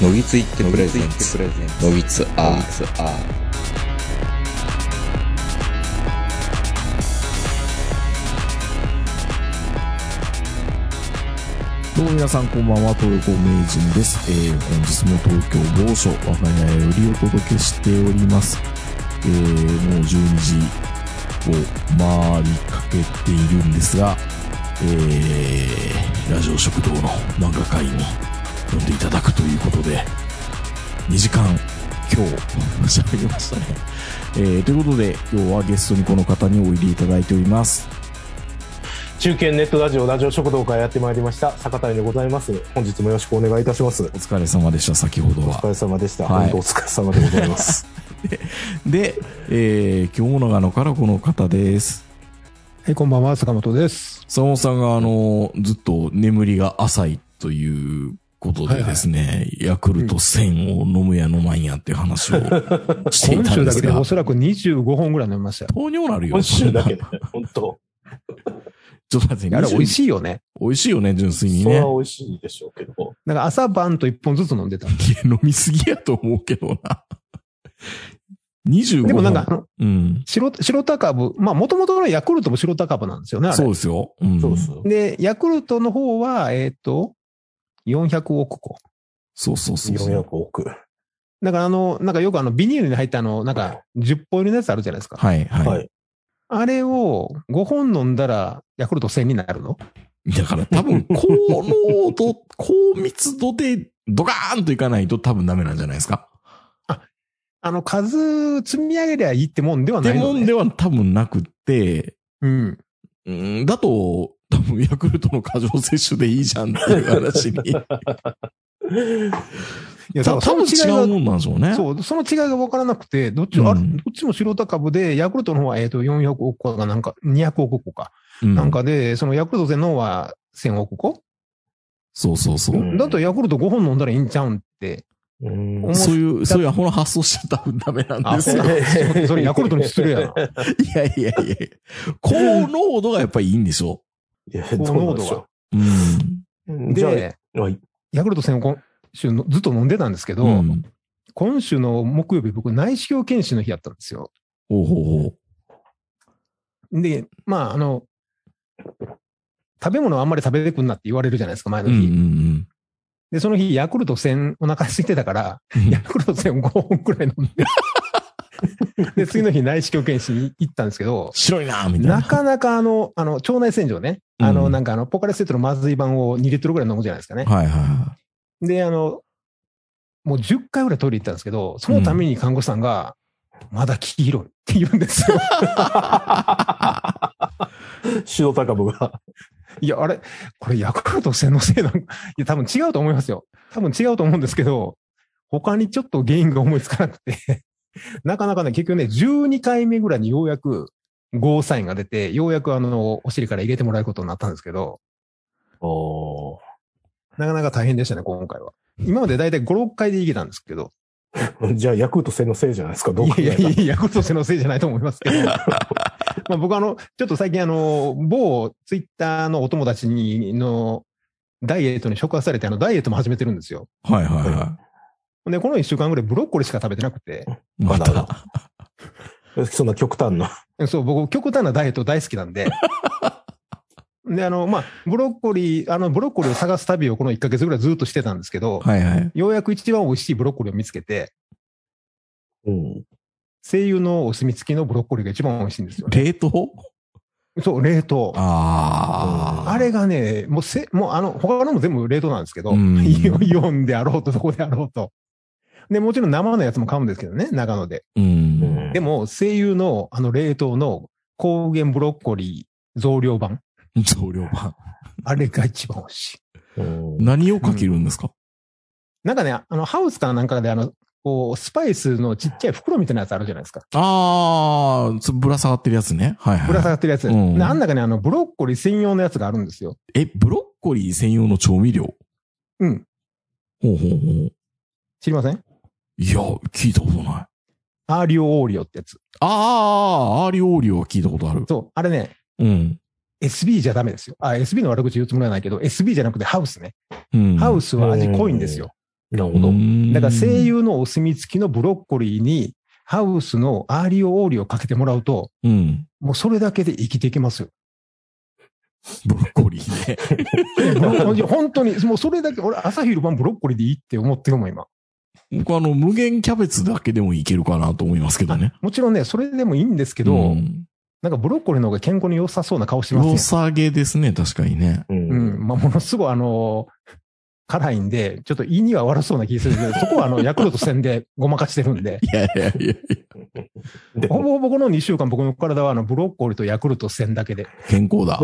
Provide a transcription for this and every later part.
のぎついってプレゼンツのぎつアーどうも皆さんこんばんは、東横名人です。えー、本日も東京某所、我が家よりお届けしております。えー、もう12時を回りかけているんですが、えー、ラジオ食堂の漫画会に呼んでいただくということで、2時間今日 喋りましたね。えー、ということで、今日はゲストにこの方においでいただいております。中堅ネットラジオラジオ食堂からやってまいりました坂谷でございます本日もよろしくお願いいたしますおお疲れ様でした、先ほどは疲。れ様でした、はい本当お疲れ様でございます で、えー、今日も長野からこの方です。はい、こんばんは、坂本です。坂本さんが、あの、ずっと眠りが浅いということでですね、ヤクルト1000を飲むや飲まんやっていう話をしてい今たんですが週だけでお、そらく25本ぐらい飲みましたよ。糖尿なるよ。今週だけで 本当ちょっと待って、あれ美味い。しいよね。美味しいよね、純粋にね。それは美味しいでしょうけどなんか朝晩と1本ずつ飲んでた。いや飲みすぎやと思うけどな。25でもなんか、あの、うん。白、白タ株、まあ、もともとのヤクルトも白タ株なんですよね。そうですよ。うん。そうですで、ヤクルトの方は、えっ、と、400億個。そうそうそうそう。400億だからあの、なんかよくあの、ビニールに入ったあの、なんか、10本入りのやつあるじゃないですか。はい、はい。はいあれを5本飲んだら、ヤクルト1000になるの？だから多分、高濃度、高密度でドカーンといかないと多分ダメなんじゃないですか。あの、数積み上げりゃいいってもんではってないの、ね。もんでは多分なくって、うん。うん、だと、多分ヤクルトの過剰摂取でいいじゃんっていう話に。いや、た多分違がうもんなんでしょうね。そう、その違いが分からなくて、どっち、うんどっちも白田株で、ヤクルトの方は、えっ、と、400億個がなんか、200億個か。うんなんかで、そのヤクルト全の方は1000億個、そうそうそう。うんだとヤクルト5本飲んだらいいんちゃうんって。うん面そういう、そういうアホな発想しちゃ多分ダメなんですよ。それヤクルトに失礼やな。いやいやいや高濃度がやっぱりいいんでしょいや高どうなんでしょう。うん。うじゃで、あはいヤクルト1000今週のずっと飲んでたんですけど、うん。今週の木曜日僕内視鏡検診の日やったんですよ。で、まあ、あの、食べ物はあんまり食べてくんなって言われるじゃないですか、前の日。うんうんで、その日、ヤクルト1000お腹空いてたから、うん。ヤクルト1000を5本くらい飲んで。で、次の日内視鏡検診に行ったんですけど、白いなみたいな。なかなかあの、あの、腸内洗浄ね。あの、うんなんかあの、ポカレスエットのまずい版を2リットルぐらい飲むじゃないですかね。はいはいはで、あの、もう10回ぐらいトイレ行ったんですけど、そのために看護師さんが、まだ黄色いって言うんですよ。白高部がいや、あれ、これヤクルト1000のせいなのいや、多分違うと思いますよ。多分違うと思うんですけど、他にちょっと原因が思いつかなくて、なかなかね、結局ね、12回目ぐらいにようやくゴーサインが出て、ようやくあの、お尻から入れてもらえることになったんですけど、おーなかなか大変でしたね、今回は。今までだいたい5、6回でいけたんですけど、じゃあヤクルト1000のせいじゃないですかどうい考えた？らやいやいや、ヤクルト1000のせいじゃないと思いますけど、まあ僕あの、ちょっと最近あの、某ツイッターのお友達に、の、ダイエットに触発されて、あの、ダイエットも始めてるんですよ。い。はいはいはで、この1週間ぐらいブロッコリーしか食べてなくて、い。まなるほた。そんな極端なそう、僕、極端なダイエット大好きなんで、で、あの、まあ、ブロッコリー、あの、ブロッコリーを探す旅をこの1ヶ月ぐらいずっとしてたんですけど、はいはい。ようやく一番美味しいブロッコリーを見つけて、うん声優のお墨付きのブロッコリーが一番美味しいんですよ、ね。冷凍？そう、冷凍。ああ。あれがね、もうせ、もうあの、他のも全部冷凍なんですけど、イオンであろうと、どこであろうと。で、もちろん生のやつも買うんですけどね、長野で。うん。でも、声優のあの冷凍の高原ブロッコリー増量版。増量版。あれが一番美味しい。うん何をかけるんですか？なんかね、あの、ハウスかなんかであの、こう、スパイスのちっちゃい袋みたいなやつあるじゃないですか。ああ、つぶら下がってるやつね。はいはい。ぶら下がってるやつ。うんであん中にあの、ブロッコリー専用のやつがあるんですよ。え、ブロッコリー専用の調味料？うん。ほうほうほう。知りません？いや、聞いたことない。アーリオオーリオってやつ。ああ、アーリオーリオは聞いたことある。そう。あれね、うん。SB じゃダメですよ。あ、SB の悪口言うつもりはないけど、SB じゃなくてハウスね。うん。ハウスは味濃いんですよ。なるほど。だから西友のお墨付きのブロッコリーに、ハウスのアーリオオーリをかけてもらうと、うん。もうそれだけで生きていけますよ。ブロッコリーね。ブロッコリー本当に、もうそれだけ、俺朝昼晩ブロッコリーでいいって思ってるもん、今。僕あの、無限キャベツだけでもいけるかなと思いますけどね。もちろんね、それでもいいんですけど、うんなんかブロッコリーの方が健康に良さそうな顔してますよ良。さげですね、確かにね。う。うんん。まあ、ものすごいあの、辛いんで、ちょっと胃には悪そうな気がするけど、そこはあの、ヤクルト戦でごまかしてるんで、いやいやいやいや、でほぼほぼこの2週間僕の体はあの、ブロッコリーとヤクルト戦だけで。健康だ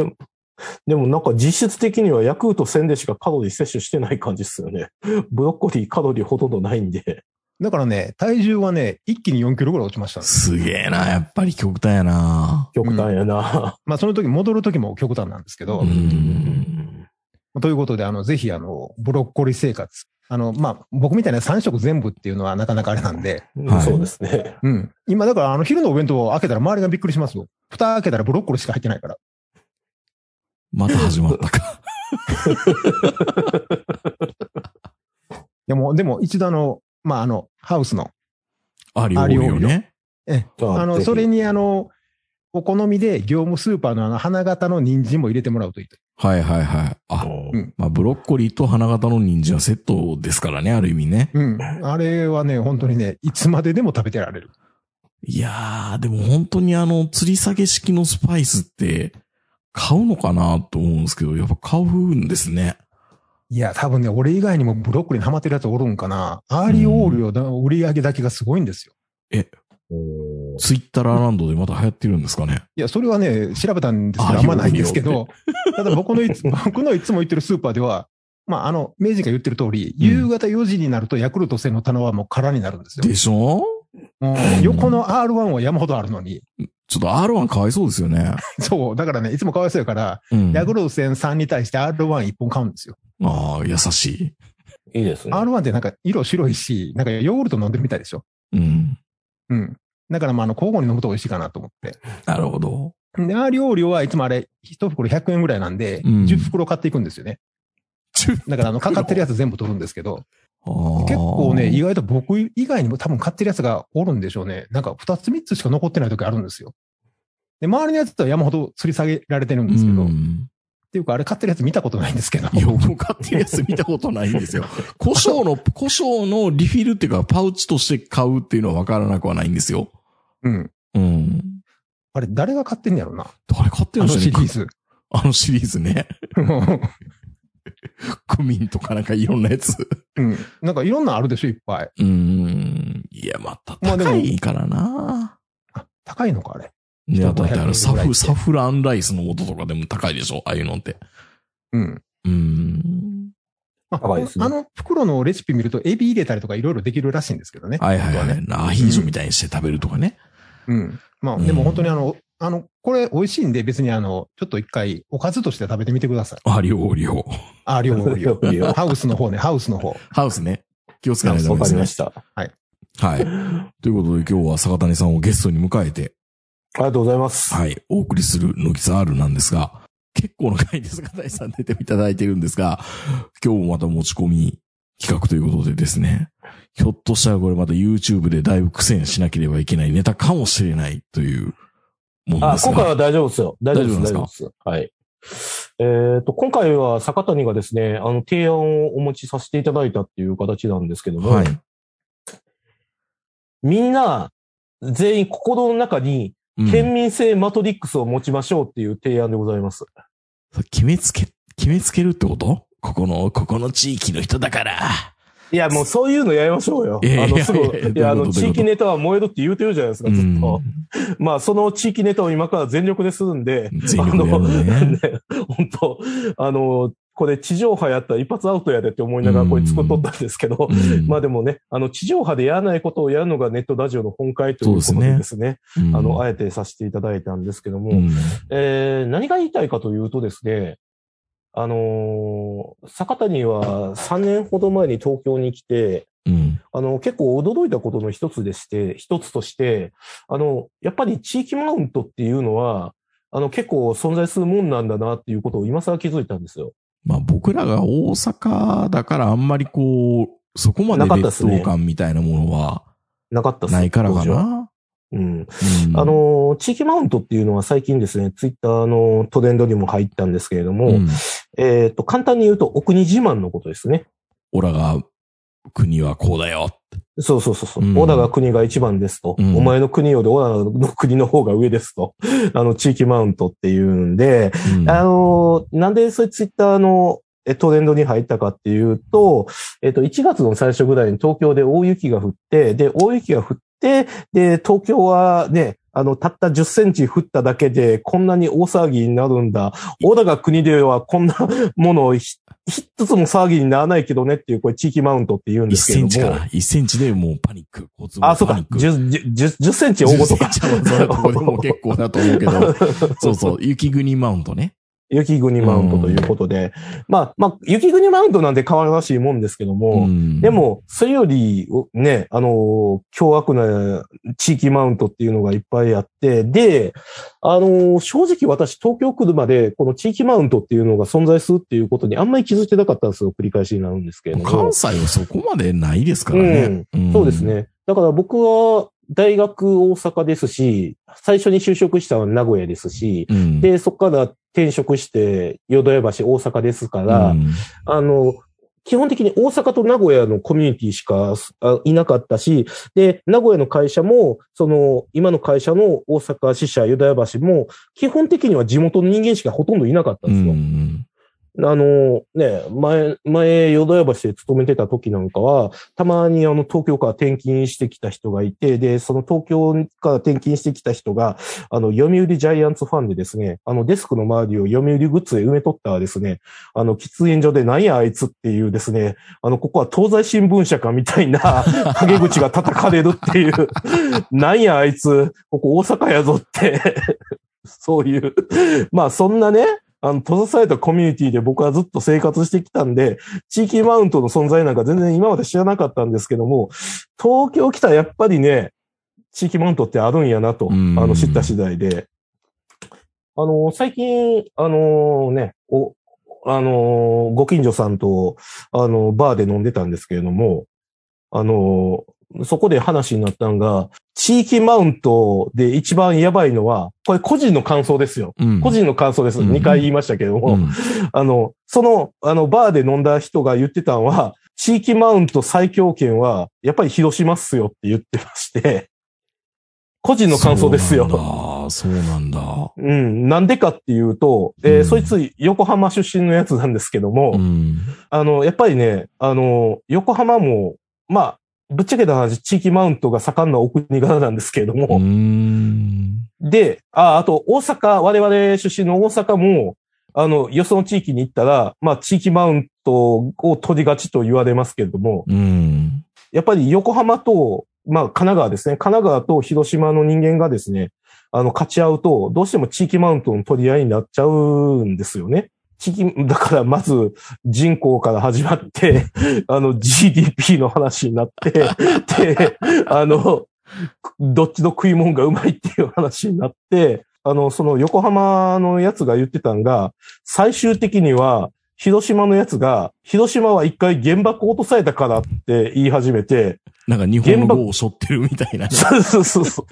で。もなんか実質的にはヤクルト1000でしかカロリー摂取してない感じですよね。ブロッコリーカロリーほとんどないんで。だからね、体重はね、一気に4キロぐらい落ちました。すげえな、やっぱり極端やな。極端やな。まあ、その時戻る時も極端なんですけど、うん。ということで、あの、ぜひ、あの、ブロッコリー生活。あの、まあ、僕みたいな3食全部っていうのはなかなかあれなんで、はいそうですね。うん。今、だから、あの、昼のお弁当を開けたら周りがびっくりしますよ。蓋開けたらブロッコリーしか入ってないから。また始まったか。でも、でも、一度あの、まあ、あの、ハウスの、ありおりをね。え、あの、あぜひそれにあの、お好みで業務スーパーのあの、花形の人参も入れてもらうといいと。はいはいはい。あ、うんまあ、ブロッコリーと花形の人参はセットですからね、ある意味ね。うん。あれはね、本当にね、いつまででも食べてられる。いやー、でも本当にあの、吊り下げ式のスパイスって、買うのかなと思うんですけど、やっぱ買うんですね。いや、多分ね、俺以外にもブロッコリーにハマってるやつおるんかな。アーリオオーリオの売り上げだけがすごいんですよ。おーツイッターランドでまた流行ってるんですかね？いや、それはね、調べたんですけど、あんまないんですけど、ただ僕のいつ、僕のいつも行ってるスーパーでは、まあ、あの、明治が言ってる通り、夕方4時になるとヤクルト1000の棚はもう空になるんですよ。でしょ？うん 横の R1 は山ほどあるのに。ちょっと R1 かわいそうですよね。そう。だからね、いつもかわいそうやから、うん。ヤクルト1000 3に対して R11 本買うんですよ。ああ、優しい。いいですね。R1 ってなんか色白いし、なんかヨーグルト飲んでるみたいでしょ。うん。うん。だからまあ、あの、交互に飲むと美味しいかなと思って。なるほど。で、アーリオーリオはいつもあれ、一袋100円ぐらいなんで、うん10袋買っていくんですよね。だからあの、かかってるやつ全部取るんですけど、結構ね、意外と僕以外にも多分買ってるやつがおるんでしょうね。なんか2つ3つしか残ってない時あるんですよ。で、周りのやつとは山ほど吊り下げられてるんですけど、っうんていうかあれ買ってるやつ見たことないんですけど。いや、僕買ってるやつ見たことないんですよ。胡椒の、胡椒のリフィルっていうか、パウチとして買うっていうのは分からなくはないんですよ。うん。うん。あれ、誰が買ってんやろな。誰買ってあの？るんでしょうねシリーズ。あのシリーズね。クミンとかなんかいろんなやつ。うん。なんかいろんなあるでしょ、いっぱい。うん。いや、また高いからな。あ、高いのか、あれ。いや、だってあの、サ500円ぐらいってフ、サフランライスの素とかでも高いでしょああいうのって。うん。うん。まあねあの袋のレシピ見ると、エビ入れたりとかいろいろできるらしいんですけどね。はいはいは。本当はいねアヒージョみたいにして食べるとかね。うん。まあ、うんでも本当にあの、あの、これ美味しいんで別にあの、ちょっと一回おかずとして食べてみてください。あ、料理を。あ、量量量量ハウスの方ね、ハウスの方。ハウスね。気をつけないとダわ。かりました。はい。ということで今日は坂谷さんをゲストに迎えて、ありがとうございます。はい、お送りするノキザ R なんですが、結構な回で坂谷さん出ていただいてるんですが、今日もまた持ち込み企画ということでですね、ひょっとしたらこれまた YouTube でだいぶ苦戦しなければいけないネタかもしれないというものあ、ですが。今回は大丈夫ですよ。大丈夫です、大丈夫です。はい。えっ、と、今回は坂谷がですね、あの、提案をお持ちさせていただいたっていう形なんですけども、はい。みんな、全員心の中に、うん県民性マトリックスを持ちましょうっていう提案でございます。決めつけ、決めつけるってこと？ここの、ここの地域の人だから。いや、もうそういうのやりましょうよ。あの、すぐ、いやあの、地域ネタは燃えるって言うてるじゃないですか、ずっと。まあ、その地域ネタを今から全力でするんで、全力でやるのね。ね、本当あの、これ地上波やったら一発アウトやでって思いながらこれ作っとったんですけど、うん。まあでもね、あの、地上波でやらないことをやるのがネットラジオの本会ということでですね、うん。あの、あえてさせていただいたんですけども、うん。えー何が言いたいかというとですね、あのー坂谷は3年ほど前に東京に来て、うん。あの、結構驚いたことの一つでして、一つとして、あの、やっぱり地域マウントっていうのは、あの、結構存在するもんなんだなっていうことを今更気づいたんですよ。まあ僕らが大阪だからあんまりこう、そこまでなかったっ劣等感みたいなものはなかったないからかな。うん。うんあ、の、地域マウントっていうのは最近ですね、ツイッターのトレンドにも入ったんですけれども、うんえっ、と、簡単に言うと、お国自慢のことですね。オラが国はこうだよ。そうそうそうそう。うんオラが国が一番ですと。うんお前の国よりオラの国の方が上ですと。あの、地域マウントっていうんで、うんあの、なんでそういうツイッターのえトレンドに入ったかっていうと、えっと、1月の最初ぐらいに東京で大雪が降って、で、大雪が降って、で、東京はね、あの、たった10センチ降っただけで、こんなに大騒ぎになるんだ。オラが国ではこんなものをひ一つも騒ぎにならないけどねっていう、これ地域マウントって言うんで1すけれども。センチから、1センチでもうパニック。交通あ、そうか。パニック。10, 10, 10センチ大ごとか10。センチはこれでも結構だと思うけど。そうそう、雪国マウントね。雪国マウントということで。まあ、まあ、雪国マウントなんて可愛らしいもんですけども、んで、も、それより、ね、あの、凶悪な地域マウントっていうのがいっぱいあって、で、あの、正直私、東京来るまで、この地域マウントっていうのが存在するっていうことにあんまり気づいてなかったんですよ。繰り返しになるんですけれども。関西はそこまでないですからね。んそうです。ね。だから僕は大学大阪ですし、最初に就職したのは名古屋ですし、うん、で、そこから転職して、淀屋橋大阪ですから、うん。あの、基本的に大阪と名古屋のコミュニティしかあいなかったし、で、名古屋の会社も、その、今の会社の大阪支社、淀屋橋も、基本的には地元の人間しかほとんどいなかったんですよ。うんあの、ね、前、前、淀屋橋で勤めてた時なんかは、たまにあの、東京から転勤してきた人がいて、で、その東京から転勤してきた人が、あの、読売ジャイアンツファンでですね、あの、デスクの周りを読売グッズで埋めとったらですね、あの、喫煙所で何やあいつっていうですね、あの、ここは東西新聞社かみたいな、陰口が叩かれるっていう、何やあいつ、ここ大阪やぞって、そういう、まあそんなね、あの、閉ざされたコミュニティで僕はずっと生活してきたんで、地域マウントの存在なんか全然今まで知らなかったんですけども、東京来たらやっぱりね、地域マウントってあるんやなと、あうんの、知った次第で。あの、最近、あのね、お、あの、ご近所さんと、あの、バーで飲んでたんですけれども、あの、そこで話になったのが、地域マウントで一番やばいのは、これ個人の感想ですよ。うん個人の感想です。うん2回言いましたけれども、うんあの、その、あの、バーで飲んだ人が言ってたのは、地域マウント最強権は、やっぱり広島っすよって言ってまして、個人の感想ですよ。そうなんだ。うん。なんでかっていうと、えーうんそいつ横浜出身のやつなんですけども、うん。あの、やっぱりね、あの、横浜も、まあ、ぶっちゃけた話、地域マウントが盛んなお国柄なんですけれども、うん。で、あ、あと、大阪、我々出身の大阪も、あの、よその地域に行ったら、まあ、地域マウントを取りがちと言われますけれども、うん。やっぱり横浜と、まあ、神奈川ですね。神奈川と広島の人間がですね、あの、勝ち合うと、どうしても地域マウントの取り合いになっちゃうんですよね。聞き、だからまず人口から始まって、あの GDP の話になって、で、あの、どっちの食い物がうまいっていう話になって、あの、その横浜のやつが言ってたんが、最終的には、広島のやつが、広島は一回原爆落とされたからって言い始めて、なんか日本の語を背負ってるみたいな。そうそうそうそう。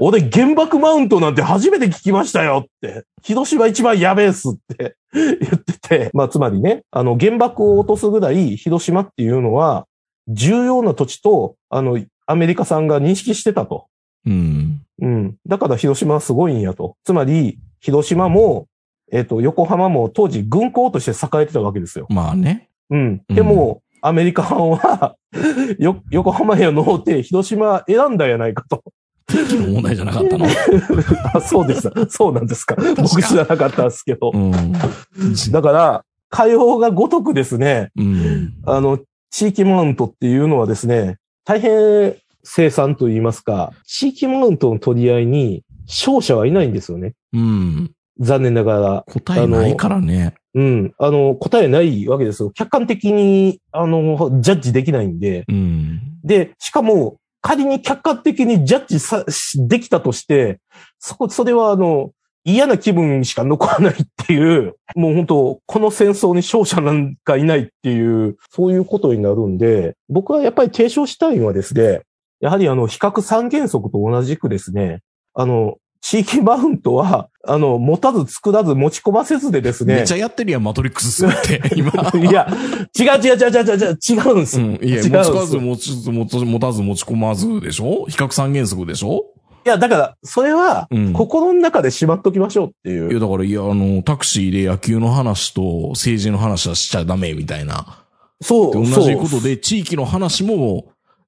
俺原爆マウントなんて初めて聞きましたよって。広島一番やべえっすって言ってて。まあつまりね、あの原爆を落とすぐらい広島っていうのは重要な土地と、あの、アメリカさんが認識してたと。うん。うん。だから広島はすごいんやと。つまり、広島も、えっ、と、横浜も当時軍港として栄えてたわけですよ。まあね。うん。でも、アメリカ版は、よ、横浜へのーて広島選んだやないかと。天気の問題じゃなかったの？あ、そうです。そうなんですか。僕知らなかったんですけど。うん。だから、火曜がごとくですね、うん。あの、地域マウントっていうのはですね、大変生産と言いますか、地域マウントの取り合いに勝者はいないんですよね。うん。残念ながら。答えないからね。うん。あの、答えないわけですよ。客観的に、あの、ジャッジできないんで。うん。で、しかも、仮に客観的にジャッジさ、しできたとして、そこ、それはあの、嫌な気分しか残らないっていう、もう本当、この戦争に勝者なんかいないっていう、そういうことになるんで、僕はやっぱり提唱したいのはですね、やはりあの、比較三原則と同じくですね、あの、地域マウントは、あの、持たず作らず持ち込ませずでですねめっち。ゃやってるやん、マトリックスって、今。いや、違う違う違う違う違う違うんです。うん。いや、持ちかず、持ち、持ち、持たず、持ち込まずでしょ？比較三原則でしょ？いや、だから、それはうん、心の中でしまっときましょうっていう。いや、だから、いや、あの、タクシーで野球の話と政治の話はしちゃダメみたいな。そう、で同そう。じことで、地域の話も、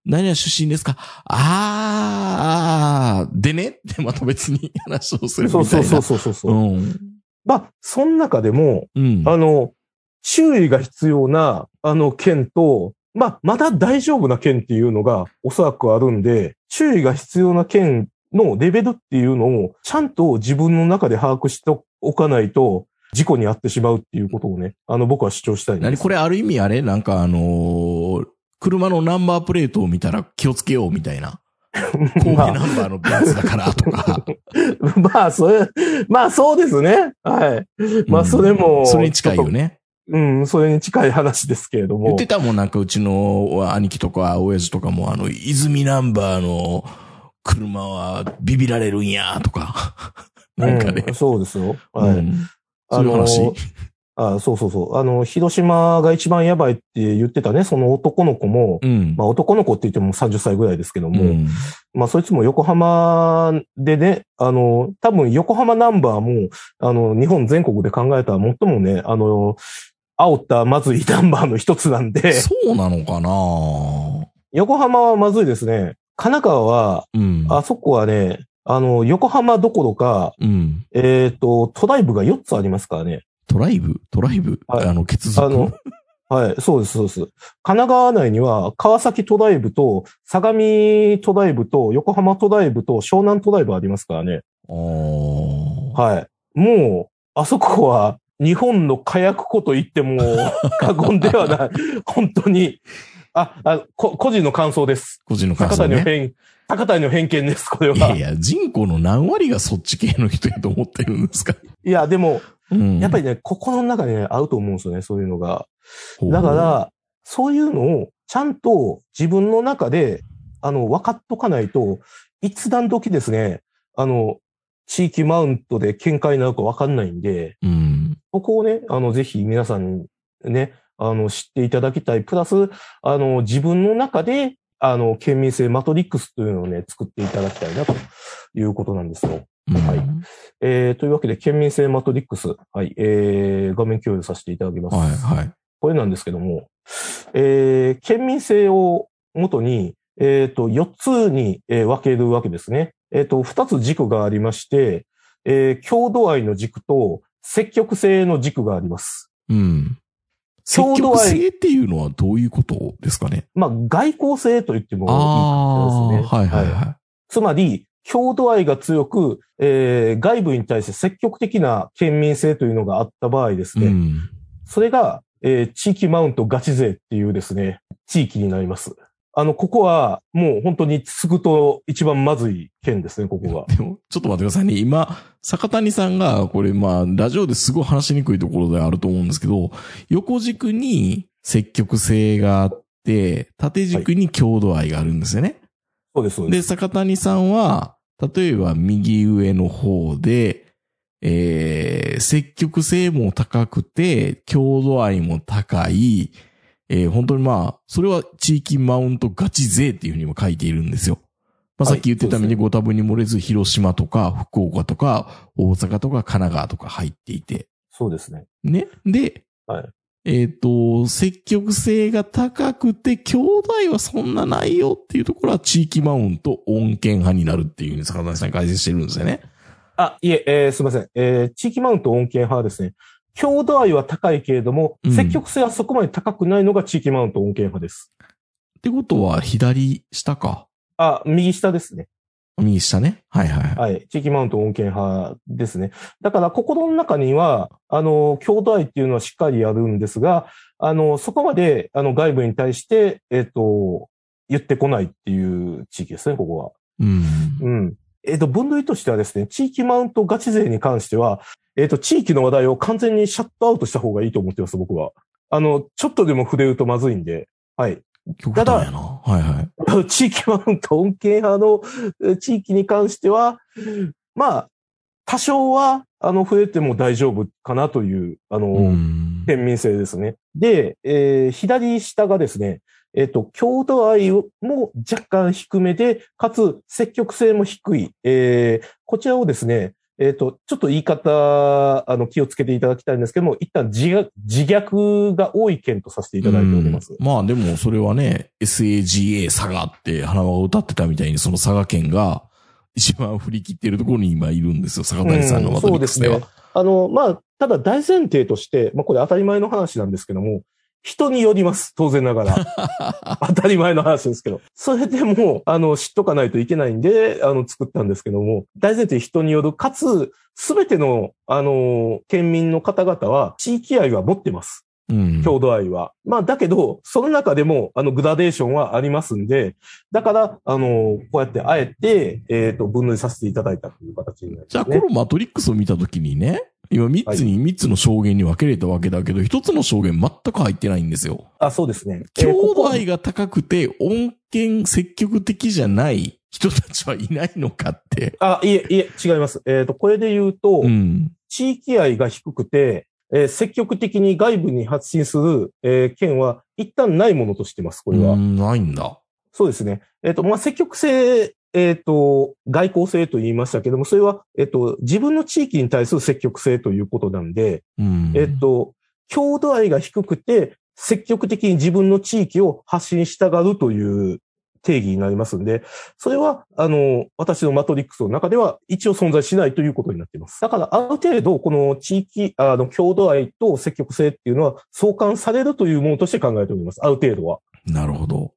何々出身ですか？あー、でね？ってまた別に話をするみたいな。そうそうそうそうそう。ううん。まあ、その中でも、うん。あの、注意が必要な、あの、県と、まあ、まだ大丈夫な県っていうのがおそらくあるんで、注意が必要な県のレベルっていうのを、ちゃんと自分の中で把握しておかないと、事故に遭ってしまうっていうことをね、あの、僕は主張したいんです。何？これある意味あれ？なんかあのー車のナンバープレートを見たら気をつけようみたいな。神戸ナンバーのベンツだからとか。まあ、それ、まあ、そうですね。はい。まあ、それも、それに近いよね。うん、それに近い話ですけれども。言ってたもんなんかうちの兄貴とか親父とかもあの、泉ナンバーの車はビビられるんやとか。なんかねう。そうですよ。はい。うんそういう話？あそうそうそう。あの、広島が一番やばいって言ってたね、その男の子も、うん。まあ男の子って言っても30歳ぐらいですけども、うんまあそいつも横浜でね、あの、多分横浜ナンバーも、あの、日本全国で考えたら最もね、あの、煽ったまずいナンバーの一つなんで、そうなのかな？横浜はまずいですね。神奈川は、うん。あそこはね、あの、横浜どころか、うん。えっ、と、トライブが4つありますからね。トライブ？トライブ、はいあの、血族？あの、はい、そうです、そうです。神奈川内には、川崎トライブと、相模トライブと、横浜トライブと、湘南トライブありますからね。はい。もう、あそこは、日本の火薬庫と言っても 過言ではない。本当に。あ、あ、こ個人の感想です。個人の感高想ね。谷の偏、高谷の偏見です、これは。いやいや、人口の何割がそっち系の人やと思ってるんですか？いや、でも、うん。やっぱりね、心の中でね、合うと思うんですよね、そういうのが。だから、そういうのをちゃんと自分の中で、あの、分かっとかないと、一段時ですね、あの、地域マウントで喧嘩になるか分かんないんで、うん。ここをね、あの、ぜひ皆さんにね、あの、知っていただきたい。プラス、あの、自分の中で、あの、県民性マトリックスというのをね、作っていただきたいな、ということなんですよ。はいえー、というわけで、県民性マトリックス。はい。えー、画面共有させていただきます。はい、はい。これなんですけども、えー、県民性をもとに、えっ、と、4つに、えー分けるわけですね。えっ、と、2つ軸がありまして、えー、郷土愛の軸と積極性の軸があります。うん。積郷土愛極性っていうのはどういうことですかね？まあ、外交性と言ってもいいですね。はいはいはつまり、郷土愛が強く、えー、外部に対して積極的な県民性というのがあった場合ですい。ね。うん。それが、えー地域マウントガチ勢っていうですね、地域になります。あの、ここはもう本当につくと一番まずい県ですね、ここが。でも、ちょっと待ってくださいね。今、坂谷さんが、これまあ、ラジオですごい話しにくいところであると思うんですけど、横軸に積極性があって、縦軸に郷土愛があるんですよね。そうです、そうで。です坂谷さんは、例えば右上の方で、えー、積極性も高くて、郷土愛も高い、えー、本当にまあ、それは地域マウントガチ勢っていうふうにも書いているんですよ。まあ、はいさっき言ってたようにご多分に漏れず、広島とか福岡とか大阪とか神奈川とか入っていて。そうですね。ね。で、はいえっ、と、積極性が高くて、兄弟はそんなないよっていうところは地域マウント、恩恵派になるっていうふうに坂谷さん解説してるんですよね。あ、いえ、えーすみません。えー地域マウント恩恵派はですね、郷土愛は高いけれども、うん積極性はそこまで高くないのが地域マウント恩恵派です。ってことは、左下か。あ、右下ですね。右下ね。はいはいはい。はい。地域マウント恩恵派ですね。だから、心の中には、あの、郷土愛っていうのはしっかりあるんですが、あの、そこまで、あの、外部に対して、えっ、と、言ってこないっていう地域ですね、ここは。うん。うん。えっ、と、分類としてはですね、地域マウントガチ勢に関しては、えっ、と、地域の話題を完全にシャットアウトした方がいいと思ってます、僕は。あの、ちょっとでも触れるとまずいんで、はい。極端やな。はいはい。地域マウント恩恵派のえ地域に関しては、まあ、多少は、あの、触れても大丈夫かなという、あの、うん。県民性ですね。で、えー左下がですね、えっ、と、郷土愛も若干低めで、かつ積極性も低い。えーこちらをですね、えっ、と、ちょっと言い方、あの、気をつけていただきたいんですけども、一旦自虐自虐が多い県とさせていただいております。うんまあでもそれはね、SAGA 佐賀って花輪が歌ってたみたいにその佐賀県が一番振り切ってるところに今いるんですよ。坂谷さんのマトリックスでは。うんそうですあの、まあ、ただ大前提として、まあ、これ当たり前の話なんですけども、人によります。当然ながら。当たり前の話ですけど。それでも、あの、知っとかないといけないんで、あの、作ったんですけども、大前提人による、かつ、すべての、あの、県民の方々は、地域愛は持ってます。うん。郷土愛は。まあ、だけど、その中でも、あの、グラデーションはありますんで、だから、あの、こうやってあえて、えっ、と、分類させていただいたという形になります、ね。じゃあこのマトリックスを見たときにね、今3つに3つの証言に分けれたわけだけど、1つの証言全く入ってないんですよ。あ、そうですね。えー郷ここは土愛が高くて、恩恵積極的じゃない人たちはいないのかって。あ、いえ、いえ、違います。えっ、と、これで言うと、うん。地域愛が低くて、えー積極的に外部に発信する、えー県は一旦ないものとしてます、これは。うんないんだ。そうですね。えっ、と、まあ、積極性、えっ、と、外交性と言いましたけども、それは、えっ、と、自分の地域に対する積極性ということなんで、うん。えっ、と、郷土愛が低くて、積極的に自分の地域を発信したがるという定義になりますんで、それは、あの、私のマトリックスの中では一応存在しないということになっています。だから、ある程度、この地域、あの、郷土愛と積極性っていうのは相関されるというものとして考えております。ある程度は。なるほど。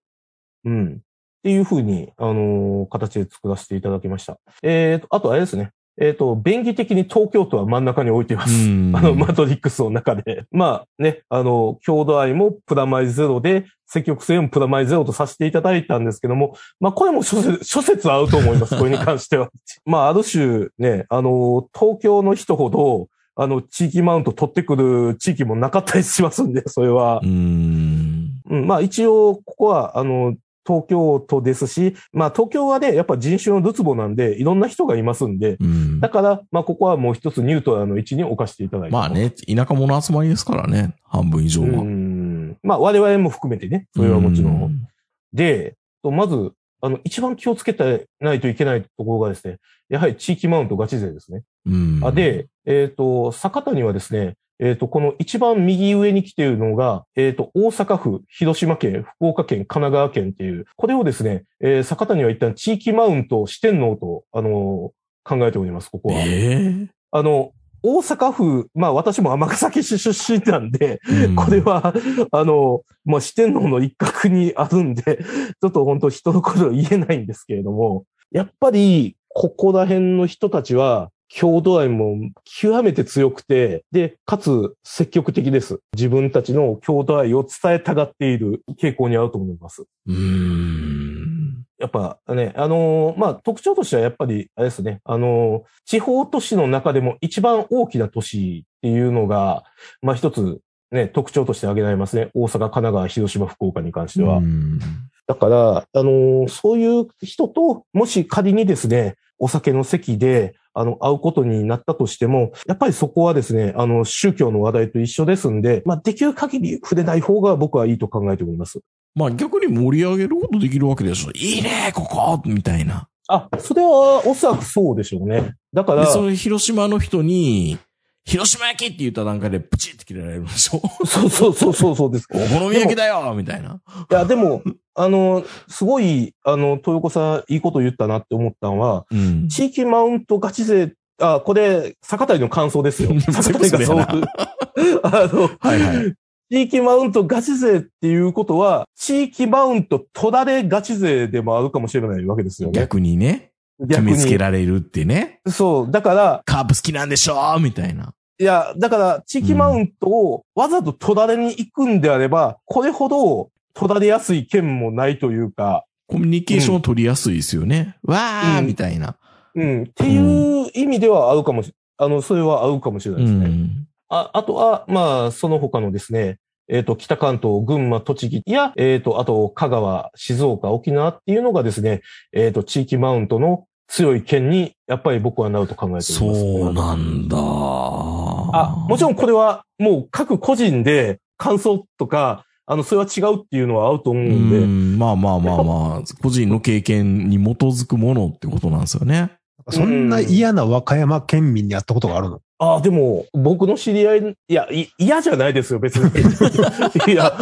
うん。っていうふうに、あのー形で作らせていただきました。えっ、と、あとあれですね。えっ、と、便宜的に東京都は真ん中に置いています。うんあの、マトリックスの中で。まあね、あの、郷土愛もプラマイゼロで、積極性もプラマイゼロとさせていただいたんですけども、まあこれも諸説、諸説合うと思います。これに関しては。まあある種ね、あの、東京の人ほど、あの、地域マウント取ってくる地域もなかったりしますんで、それはう。ん。うん、まあ一応、ここは、あの、東京都ですし、まあ東京はね、やっぱ人種のるつぼなんで、いろんな人がいますんで、うんだ。から、まあここはもう一つニュートラルの位置に置かせていただいてまあね、田舎者集まりですからね。半分以上うは。ん。まあ我々も含めてね、それはもちろ。うんん。で、とまず、あの、一番気をつけてないといけないところがですね、やはり地域マウントガチ勢ですね。うん。あ、で、えっ、と、坂田にはですね、えっ、と、この一番右上に来ているのが、えっ、と、大阪府、広島県、福岡県、神奈川県っていう、これをですね、えー坂田には一旦地域マウント四天王と、あの考えております、ここは。ええあの、大阪府、まあ私も尼崎市出身なんで、うんこれは、あの、まあ四天王の一角にあるんで、ちょっと本当人のことを言えないんですけれども、やっぱり、ここら辺の人たちは、郷土愛も極めて強くて、で、かつ積極的です。自分たちの郷土愛を伝えたがっている傾向にあると思います。うーん。やっぱね、あのーまあ、特徴としてはやっぱり、あれですね、あのー地方都市の中でも一番大きな都市っていうのが、まあ、一つね、特徴として挙げられますね。大阪、神奈川、広島、福岡に関しては。うんだから、あのーそういう人と、もし仮にですね、お酒の席で、あの、会うことになったとしても、やっぱりそこはですね、あの、宗教の話題と一緒ですんで、まあ、できる限り触れない方が僕はいいと考えております。まあ逆に盛り上げることできるわけでしょ。いいね、ここみたいな。あ、それはおそらくそうでしょうね。だから、で、それ広島の人に、広島焼きって言った段階でプチって切れられるんでしょ？そうそうそうそうそうです。お好み焼きだよみたいな。いや、でも、あの、すごい、あの、豊子さん、いいこと言ったなって思ったのは、うん。地域マウントガチ勢、あ、これ、坂谷の感想ですよ。坂谷がそう。あの、はいはい。地域マウントガチ勢っていうことは、地域マウント取られガチ勢でもあるかもしれないわけですよね。逆にね、決逆めつけに。られるってね。そう。だから、カープ好きなんでしょみたいな。いや、だから、地域マウントをわざと取られに行くんであれば、これほど取られやすい県もないというか、コミュニケーションを取りやすいですよね。わーうんみたいな。うん。っていう意味では合うかもし、あの、それは合うかもしれないうですね。ん。あ、あとは、まあ、その他のですね、えっ、と、北関東、群馬、栃木や、えっ、と、あと、香川、静岡、沖縄っていうのがですね、えっ、と、地域マウントの強い県に、やっぱり僕はなると考えております。そうなんだ。あ、もちろんこれはもう各個人で感想とか、あの、それは違うっていうのは合うと思ううんで、ん。まあまあまあまあ、個人の経験に基づくものってことなんですよね。そんな嫌な和歌山県民に会ったことがあるの？ああ、でも、僕の知り合い、いや、い嫌じゃないですよ、別に。いや、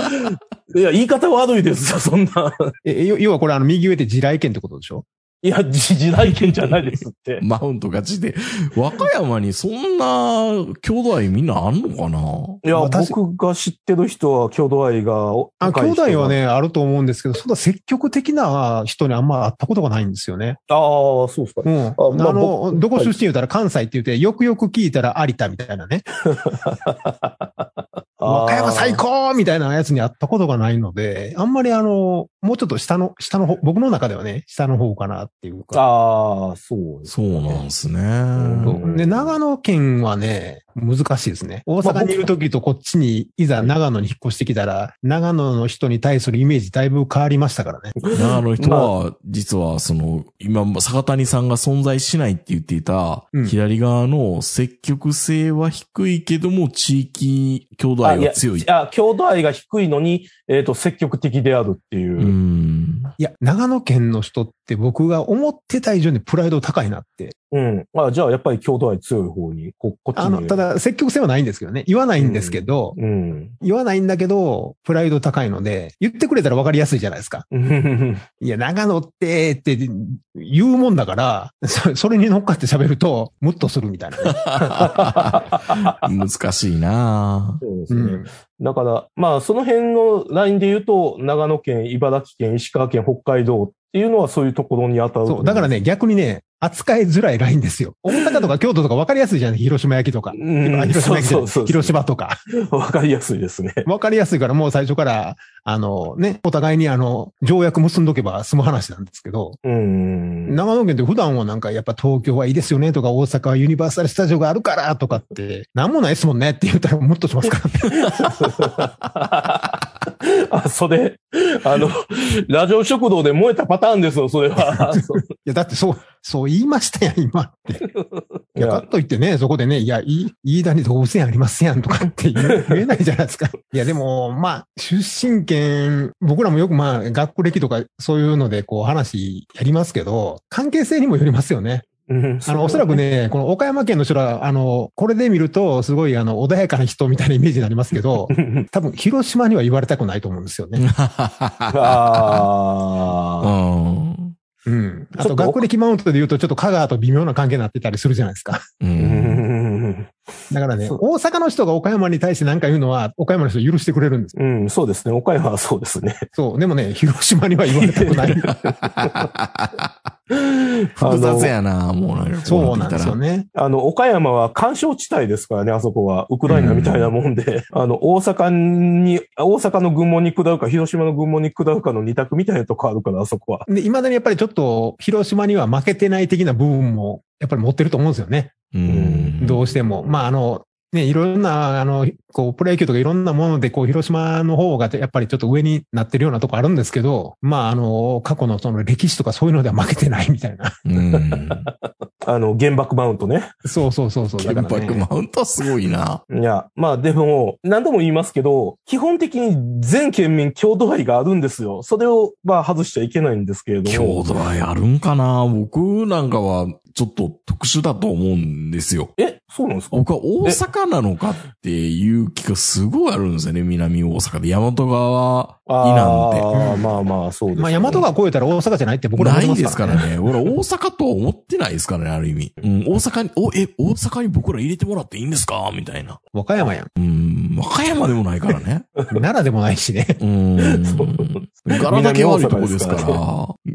いや、言い方悪いですよ、そんな。え、要要はこれあの右上って地雷県ってことでしょ？いや、時時代圏じゃないですって。マウント勝ちで。和歌山にそんな郷土愛みんなあんのかな？いや、私僕が知ってる人は、郷土愛がおあ、兄弟は。ね、あると思うんですけど、そんな積極的な人にあんま会ったことがないんですよね。ああ、そうですか。うん。あまあの、僕どこ出身言うたら関西って言って、よくよく聞いたら有田みたいなね。和歌山最高みたいなやつに会ったことがないので、あんまりあの、もうちょっと下の、下の方、僕の中ではね、下の方かなっていうか。ああ、そうですそうなんですね。んで、長野県はね、難しいですね。大阪にいる時とこっちに、いざ長野に引っ越してきたら、長野の人に対するイメージだいぶ変わりましたからね。長野人は、実はその、今、坂谷さんが存在しないって言っていたうん、左側の積極性は低いけども、地域郷土愛は強い。あ、郷土愛が低いのに、えっ、と、積極的であるっていうう。ん。いや、長野県の人って僕が思ってた以上にプライド高いなって。うん。あじゃあ、やっぱり郷土愛強い方に、こ、こっちに。あの、た、だ積極性はないんですけどね。言わないんですけど、うん。言わないんだけど、プライド高いので、言ってくれたら分かりやすいじゃないですか。うんいや、長野って、って言うもんだから、そそれに乗っかって喋ると、ムッとするみたいなね。難しいなそうですね。うん。だから、まあ、その辺のラインで言うと、長野県、茨城県、石川県、北海道っていうのはそういうところに当たる。そう。だからね、逆にね、扱いづらいラインですよ。大阪とか京都とか分かりやすいじゃん。広島焼きとか。うんあ広島焼き広島とか。わかりやすいですね。分かりやすいからもう最初から、あのね、お互いにあの、条約結んどけば済む話なんですけど、うん。長野県って普段はなんかやっぱ東京はいいですよねとか大阪はユニバーサルスタジオがあるからとかって、なんもないですもんねって言ったらムッとしますからね。あ、それ、あの、ラジオ食堂で燃えたパターンですよ、それは。いや、だってそう、そう言いましたやん、今って。いや、かといってね、そこでね、いや、い飯田に動物園ありますやんとかって言えないじゃないですか。いや、でも、まあ、出身県、僕らもよくまあ、学歴とかそういうので、こう話やりますけど、関係性にもよりますよね。うんあの、おそらくね、この岡山県の人は、あの、これで見ると、すごい、あの、穏やかな人みたいなイメージになりますけど、多分、広島には言われたくないと思うんですよね。ああ。うん。うん。あと、学歴マウントで言うと、ちょっと香川と微妙な関係になってたりするじゃないですか。う。うんん。だからね、大阪の人が岡山に対して何か言うのは、岡山の人許してくれるんですよ。うん、そうですね。岡山はそうですね。そう。でもね、広島には言われたくない。複雑やな、もうそうなんですよね。ね。あの、岡山は干渉地帯ですからね、あそこは。ウクライナみたいなもんで。あの、大阪に、大阪の軍門に下るか、広島の軍門に下るかの二択みたいなとこあるから、あそこは。で、未だにやっぱりちょっと、広島には負けてない的な部分も、やっぱり持ってると思うんですよね。うん。どうしても。まあ、あの、ね、いろんな、あの、こう、プロ野球とかいろんなもので、こう、広島の方がやっぱりちょっと上になってるようなとこあるんですけど、まあ、あの、過去のその歴史とかそういうのでは負けてないみたいな。うん。あの、原爆マウントね。そうそうそうそう。だ原爆マウントはすごいな。いや、まあでも、何度も言いますけど、基本的に全県民郷土愛があるんですよ。それを、まあ外しちゃいけないんですけれども。郷土愛あるんかな僕なんかはちょっと特殊だと思うんですよ。え、そうなんですか？僕は大阪なのかっていう気がすごいあるんですよね。南大阪で。大和川以南で。ああ、まあまあ、そうです、ね。まあ、大和川越えたら大阪じゃないって僕ら思ないでってますすかね。かららね。俺大阪とは思ってないですからね、ある意味。うん、大阪に、お、え、大阪に僕ら入れてもらっていいんですか？みたいな。和歌山やん。うん、和歌山でもないからね。奈良でもないしね。うん。柄だけ悪いとこですから、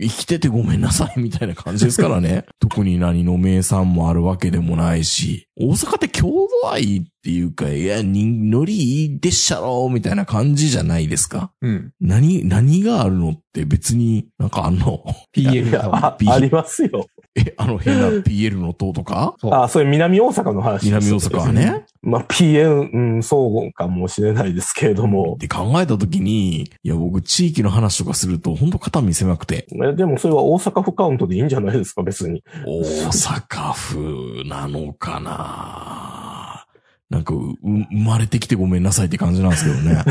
生きててごめんなさいみたいな感じですからね。特に何の名産もあるわけでもないし、大阪って郷土愛っていうか、いや、に、ノリいいでっしゃろみたいな感じじゃないですか？うん。何、何があるのって別になんかあんの PL いやありますよ。え、あの変な PL の塔とか？そうあ、それ南大阪の話です南大阪はね。まあ、PN、うん、そうかもしれないですけれどもっ。て考えたときに、いや、僕、地域の話とかすると、本当肩身狭くて、えでもそれは大阪府カウントでいいんじゃないですか、別に。大阪府なのかな？なんか、う、生まれてきてごめんなさいって感じなんですけどね。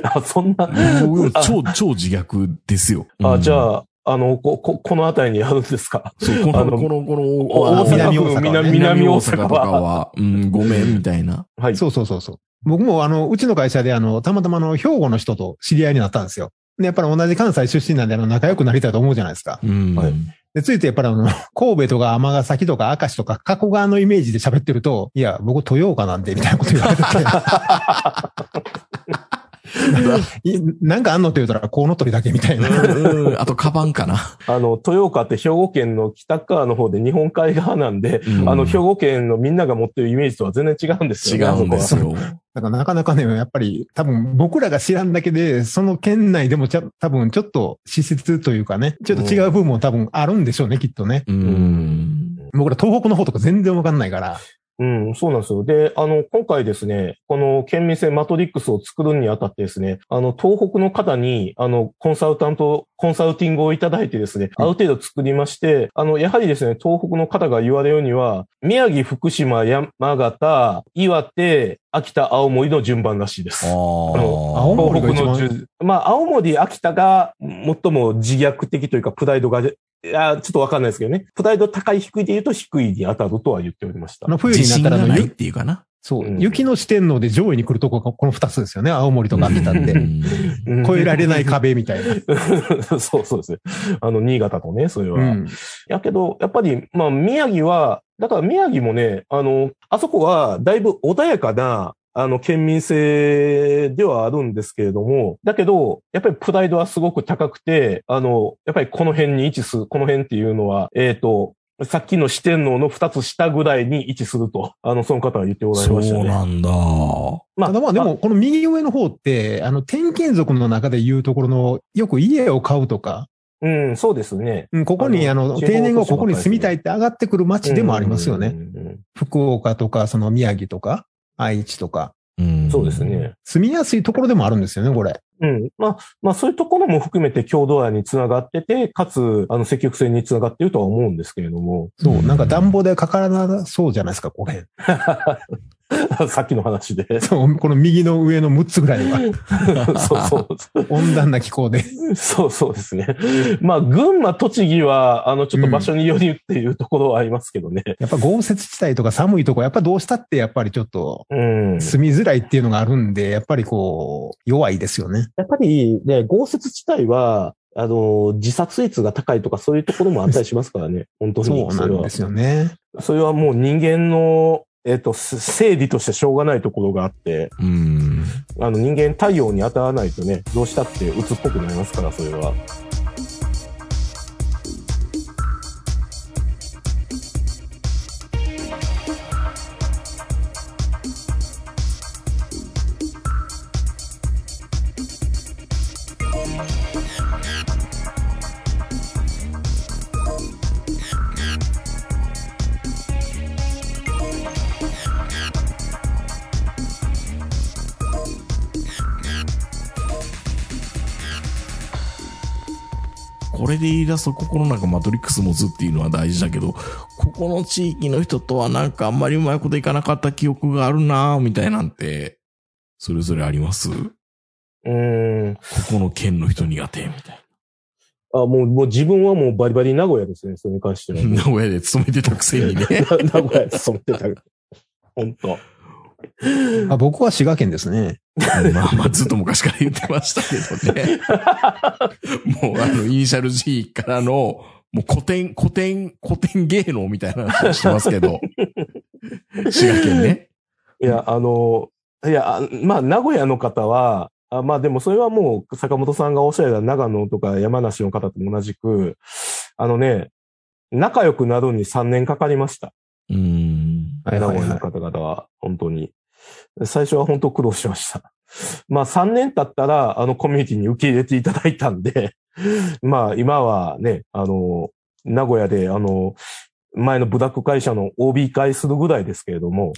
あ、そんな。僕超、超自虐ですよ。あ、じあ、ゃあ、あの、こ、こ、この辺りにあるんですか？そう、この、あのこの、この、おあの南大阪南南大大阪阪とかは。は、うん、ごめん、みたいな。はい。そうそうそうそう。僕もあの、うちの会社であの、たまたまあの、兵庫の人と知り合いになったんですよ。で、やっぱり同じ関西出身なんであの、仲良くなりたいと思うじゃないですか。うん。はいで、ついてやっぱりあの、神戸とか尼崎とか明石とか加古川のイメージで喋ってると、いや、僕豊岡なんで、みたいなこと言われて なんかあんのって言うたら、コウノトリだけみたいな。あと、カバンかな。あの、豊岡って兵庫県の北側の方で日本海側なんで、うんあの、兵庫県のみんなが持ってるイメージとは全然違うんです違よね。うんですよ。だからなかなかね、やっぱり多分僕らが知らんだけで、その県内でもちゃ多分ちょっと施設というかね、ちょっと違う部分も多分あるんでしょうね、きっとね。うん。僕ら東北の方とか全然わかんないから。うん、そうなんですよ。で、あの、今回ですね、この県民性マトリックスを作るにあたってですね、あの、東北の方に、あの、コンサルタント、コンサルティングをいただいてですね、ある程度作りまして、あの、やはりですね、東北の方が言われるには、宮城、福島、山形、岩手、秋田、青森の順番らしいです。あ青あ。森が一番東北の順まあ、青森、秋田が最も自虐的というか、プライドが、いや、ちょっとわかんないですけどね。プライド高い低いで言うと低いに当たるとは言っておりましたあ。の冬になったらあの、がないっゆていうかな。そう、うん雪の四天王で上位に来るとこがこの二つですよね。青森とか秋田って。うん 越えられない壁みたいな。そうそうですね。あの、新潟とね、それは。うん。やけど、やっぱり、まあ、宮城は、だから宮城もね、あの、あそこはだいぶ穏やかな、あの、県民性ではあるんですけれども、だけど、やっぱりプライドはすごく高くて、あの、やっぱりこの辺に位置する、この辺っていうのは、えっ、と、さっきの四天王の二つ下ぐらいに位置すると、あの、その方は言っておられそましたね。うなんだ。まただまあでも、この右上の方って、あの、転勤族の中で言うところの、よく家を買うとか、うん、そうですね。うんここに、ああのの、定年後ここに住みたいって上がってくる街でもありますよね。福岡とか、その宮城とか、愛知とか、うんそうです。ね。住みやすいところでもあるんですよね、これ。うん。まあ、まあ、そういうところも含めて郷土愛につながってて、かつ、あの、積極性につながっているとは思うんですけれども。そう、なんか暖房でかからなそうじゃないですか、これ。さっきの話で。そう、この右の上の6つぐらいは。そうそう。温暖な気候で。そうそうですね。まあ、群馬、栃木は、あの、ちょっと場所によりっていうところはありますけどね。やっぱ豪雪地帯とか寒いとこ、やっぱどうしたってやっぱりちょっとうん。住みづらいっていうのがあるんで、やっぱりこう、弱いですよね。やっぱりね、豪雪地帯は、あの、自殺率が高いとかそういうところもあったりしますからね。本当に。そうなんですよね。それはもう人間の、えっ、と、す生理としてしょうがないところがあって、うん。あの人間太陽に当たらないとね、どうしたって鬱っぽくなりますから、それは。れで言い出すと、ここのなんかマトリックス持つっていうのは大事だけど、ここの地域の人とはなんかあんまりうまいこといかなかった記憶があるなぁ、みたいなんて、それぞれあります？こうーん。この県の人苦手みたいあ、もう、もう自分はもうバリバリ名古屋ですね、それに関しては。な。名古屋で勤めてたくせにね。名古屋で染めてた。本当。あ僕は滋賀県ですね。まあまあずっと昔から言ってましたけどね。もうあの、イニシャル G からの、もう古典、古典、古典芸能みたいな話をしてますけど。滋賀県ね。いや、あの、いや、あまあ、名古屋の方は、あまあでもそれはもう坂本さんがおっしゃった長野とか山梨の方と同じく、あのね、仲良くなるに3年かかりました。うん。名古屋の方々は、本当に。最初は本当苦労しました。まあ3年経ったら、あのコミュニティに受け入れていただいたんで、まあ今はね、あの、名古屋で、あの、前のブラック会社の OB 会するぐらいですけれども、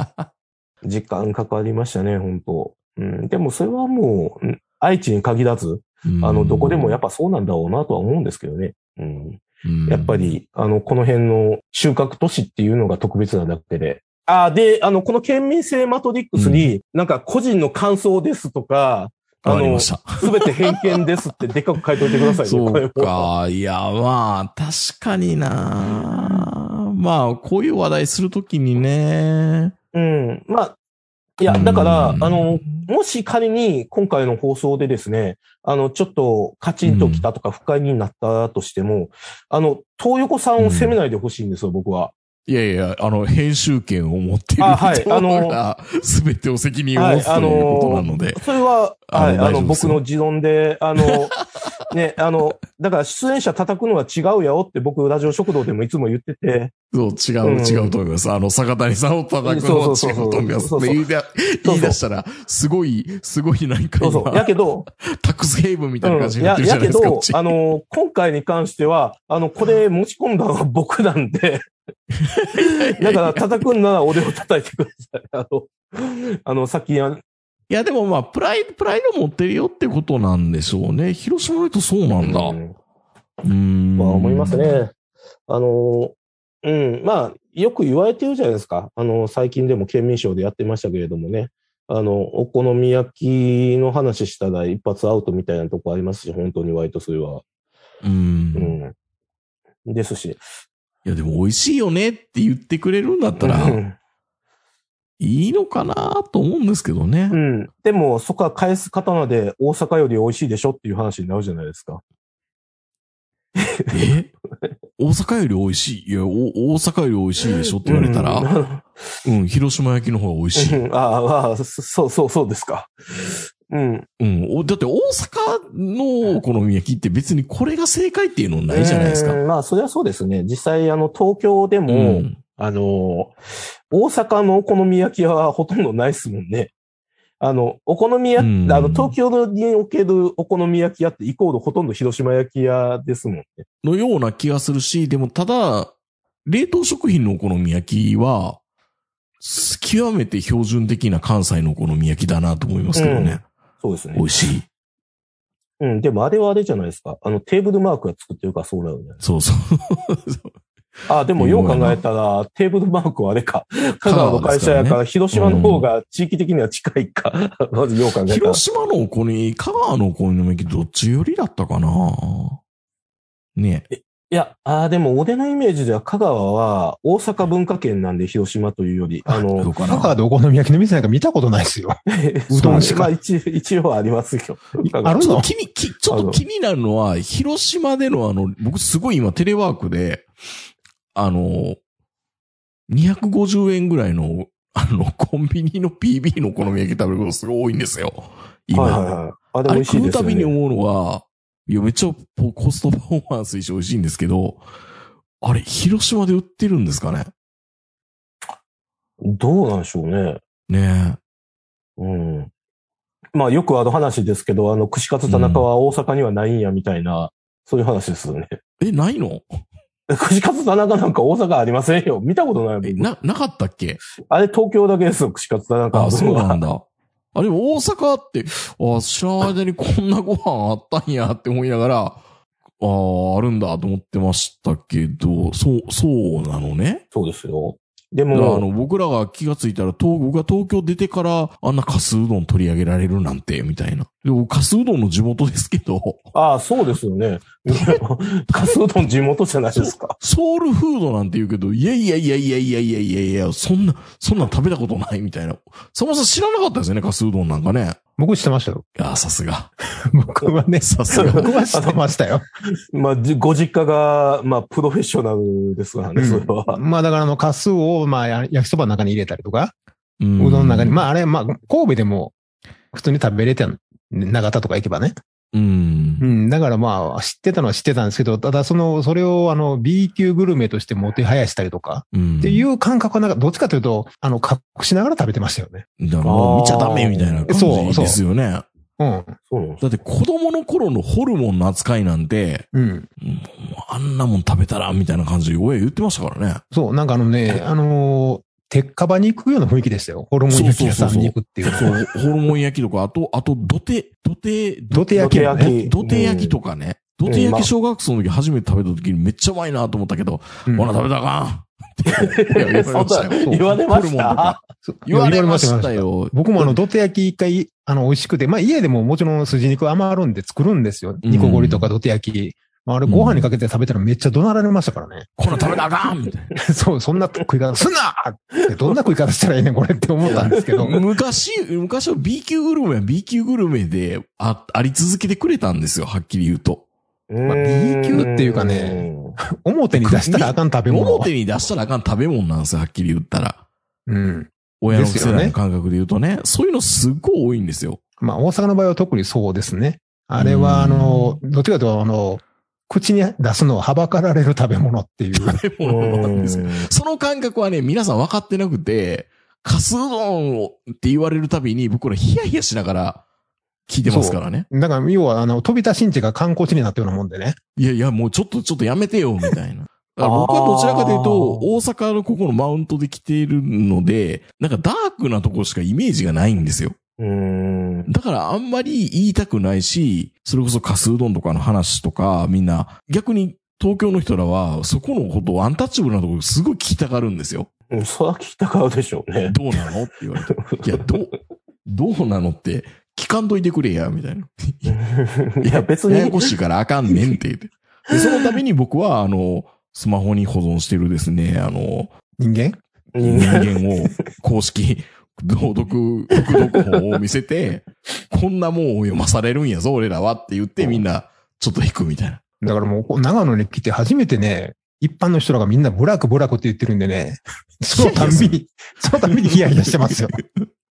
時間かかりましたね、本当うん、でもそれはもう、うん愛知に限らず、あの、どこでもやっぱそうなんだろうなとは思うんですけどね。うん。うんやっぱ、り、あの、この辺の収穫都市っていうのが特別なだけで。あ、で、あの、この県民性マトリックスに、なんか個人の感想ですとか、あの。すべて偏見ですってでっかく書いといてくださいね。そうか。いや、まあ、確かになまあ、こういう話題するときにね。うん。まあ、いや、だから、うんあの、もし仮に今回の放送でですね、あの、ちょっとカチンときたとか不快になったとしても、あの、東横さんを責めないでほしいんですよ、僕は。いやいや、あの、編集権を持っているあはい人が、すべてを責任を持つということなので。それは、はい、あの、僕の持論で、あの、ね、あの、だから出演者叩くのは違うよって僕、ラジオ食堂でもいつも言ってて、そう、違う、うん違うと思います。あの、坂谷さんを叩くのは違そうと思います。そうそうで言い出したら、すごい、すごいなんかそうそう。や今、けど、タックスヘイブンみたいな感じになってるじややけゃないですか。こどっち、あの、今回に関しては、あの、これ持ち込んだのは僕なんで、だから叩くんなら俺を叩いてください。あの、あの、さっきや、いや、でもまあ、プライド、プライド持ってるよってことなんでしょうね。広島の人そうなんだ。ううんーん。まあ思います。ね。あの、うん、まあ、よく言われてるじゃないですか。あの、最近でも県民賞でやってましたけれどもね。あの、お好み焼きの話したら一発アウトみたいなとこありますし、本当に割とそれは。うん。うん。ですし。いや、でも美味しいよねって言ってくれるんだったうら、んいいのかなと思うんですけどねう。ん。でも、そこは返す刀で大阪より美味しいでしょっていう話になるじゃないですか。え？大阪より美味しい？いや、お大阪より美味しいでしょって言われたら、うん、広島焼きの方が美味しい。うんああ、そう、そう、そうですか。うん。うん。おだって大阪のお好み焼きって別にこれが正解っていうのないじゃないですか。うんまあ、それはそうですね。実際、あの、東京でも、うん。あの、大阪のお好み焼き屋はほとんどないですもんね。あの、お好み焼き、うんあの、東京におけるお好み焼き屋ってイコールほとんど広島焼き屋ですもんね。のような気がするし、でもただ、冷凍食品のお好み焼きは、す極めて標準的な関西のお好み焼きだなと思いますけどね。そうですね美。味しい。うん、でもあれはあれじゃないですか。あの、テーブルマークが作ってるからそうなるね。そうそう。あ、でもよう考えたら、テーブルマークはあれか。香川の会社やから、広島の方が地域的には近いか。まずよう考えたら。広島のお好み、香川のお好み焼きどっちよりだったかな？ねいや、あーでも俺のイメージでは香川は大阪文化圏なんで広島というより、あどのう、か香川なでお好み焼きの店なんか見たことないですよ。うどんしかまあ一一応ありますよ。あるの？ちょっと気に、きちょっと気になるのは、広島でのあの、僕すごい今テレワークで、あの、250円ぐらいの、あの、コンビニの PB のお好み焼き食べることすごい多いんですよ。今。はいはいはい。あ、でも美あれ味しいですよ食うたびにね。思うのは、いや、めっちゃポコストパフォーマンスいいし美味しいんですけど、あれ、広島で売ってるんですかね？どうなんでしょうね。ねうん。まあよくあの話ですけど、あの、串カツ田中は大阪にはないんやみたいな、そういう話ですよね。え。え、ないの？串カツ田中なんか大阪ありませんよ。見たことないえ、もん。な、なかったっけ？あれ東京だけですよ、串カツ田中は。あ、そうなんだ。あ、れ大阪って、あ、知らない間にこんなご飯あったんやって思いながら、ああ、あるんだと思ってましたけど、そう、そうなのね？そうですよ。でだからあも、の、僕らが気がついたら、東、僕が東京出てから、あんなカスうどん取り上げられるなんて、みたいな。でも、カスうどんの地元ですけど、ああ、そうですよね。カスうどん地元じゃないですか。ソウルフードなんて言うけど、いやいやいやいやいやいやいやいや、そんな、そんなん食べたことないみたいな。そもそも知らなかったですよね、カスうどんなんかね。僕知ってましたよ。いや、さすが。僕はね、さすが。僕は知ってましたよ。まあ、じご実家が、まあ、プロフェッショナルですからね、それは。まあだからあの、カスを、まあ、や焼きそばの中に入れたりとか、ううどんの中に、まああれ、まあ、神戸でも普通に食べれてん、長田とか行けばね。うんう。ん。だからまあ、知ってたのは知ってたんですけど、ただその、それをあの、B 級グルメとしてもてはやしたりとか、うん。っていう感覚はなんか、どっちかというと、あの、隠しながら食べてましたよね。だからもう見ちゃダメみたいな感じですよね。うん。そうなんです。だって子供の頃のホルモンの扱いなんて、うん。あんなもん食べたら、みたいな感じで親言ってましたからね。そう、なんかあのね、あのー鉄火場に行くような雰囲気でしたよ。ホルモン焼き屋さんに行くっていう。そう、ホルモン焼きとか、あと、あと、土手、土手、土手焼きもね。土手焼きとかね。土手焼き小学校の時初めて食べた時にめっちゃうまいなと思ったけど、うんほら食べたかん言われましたよ。そんな言われました言われましたよ。僕もあの、土手焼き一回、あの、美味しくて、まあ家でももちろん筋肉余るんで作るんですよ。うん煮こごりとか土手焼き。まああれご飯にかけて食べたらめっちゃ怒鳴られましたからね。こら食べたらあかんみたいな。そう、そんな食い方すんなってどんな食い方したらいいねんこれって思ったんですけど。昔、昔は B 級グルメは B 級グルメであ、あり続けてくれたんですよ、はっきり言うと。まあ B 級っていうかね 表に出したらあかん食べ物。表に出したらあかん食べ物なんですよ、はっきり言ったら。うん。親の世代の感覚で言うとね、そういうのすっごい多いんですよ。まあ大阪の場合は特にそうですね。あれはあの、どっちかというとあの、口に出すのをはばかられる食べ物っていう。食べ物なんですよ。その感覚はね、皆さん分かってなくて、カスうどんをって言われるたびに僕らヒヤヒヤしながら聞いてますからね。だから要はあの、飛び出しんちが観光地になったようなもんでね。いやいや、もうちょっとちょっとやめてよ、みたいな。だから僕はどちらかというと、大阪のここのマウントで来ているので、なんかダークなところしかイメージがないんですよ。うん。だからあんまり言いたくないし、それこそカスうどんとかの話とか、みんな、逆に東京の人らは、そこのことをアンタッチャブルなところすごい聞きたがるんですよ。うんそれは聞きたかうでしょうね。どうなのって言われて。いや、どう、どうなのって、聞かんといてくれや、みたいな。いや、別にやや。こしいからあかんねんって言って。で、そのために僕は、あの、スマホに保存してるですね、あの、人間？人間を公式、朗読、読読本を見せて、こんなもんを読まされるんやぞ、俺らはって言ってみんな、ちょっと引くみたいな。だからもう長野に来て初めてね、一般の人らがみんなブラックブラックって言ってるんでね、そのたんびに、そのたんびにヒヤヒヤしてますよ。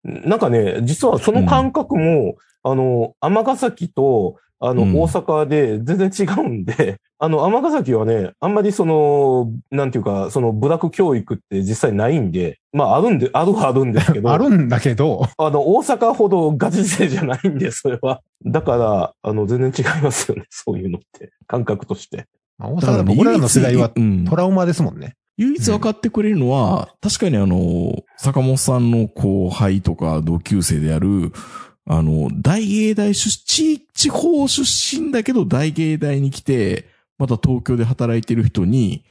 なんかね、実はその感覚も、あの、尼崎と、あの、うん大阪で全然違うんで、あの、尼崎はね、あんまりその、なんていうか、その、部落教育って実際ないんで、まあ、あるんで、あるはあるんですけど、あるんだけど、あの、大阪ほどガチ勢じゃないんで、それは。だから、あの、全然違いますよね、そういうのって。感覚として。まあ大阪で僕らの世代はうんトラウマですもんね。唯一分かってくれるのは、確かにあの、坂本さんの後輩とか同級生である、あの、大芸大出地、地方出身だけど大芸大に来て、また東京で働いてる人に、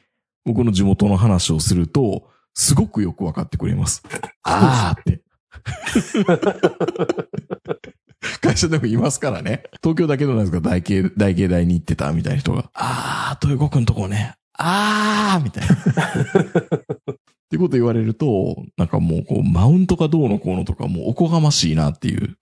僕の地元の話をすると、すごくよく分かってくれます。あーって。会社でもいますからね。東京だけどなんですか大芸、大芸大に行ってたみたいな人が。あー、豊子くんとこね。あーみたいな。ってこと言われると、なんかもうこう、マウントかどうのこうのとかもうおこがましいなっていううん。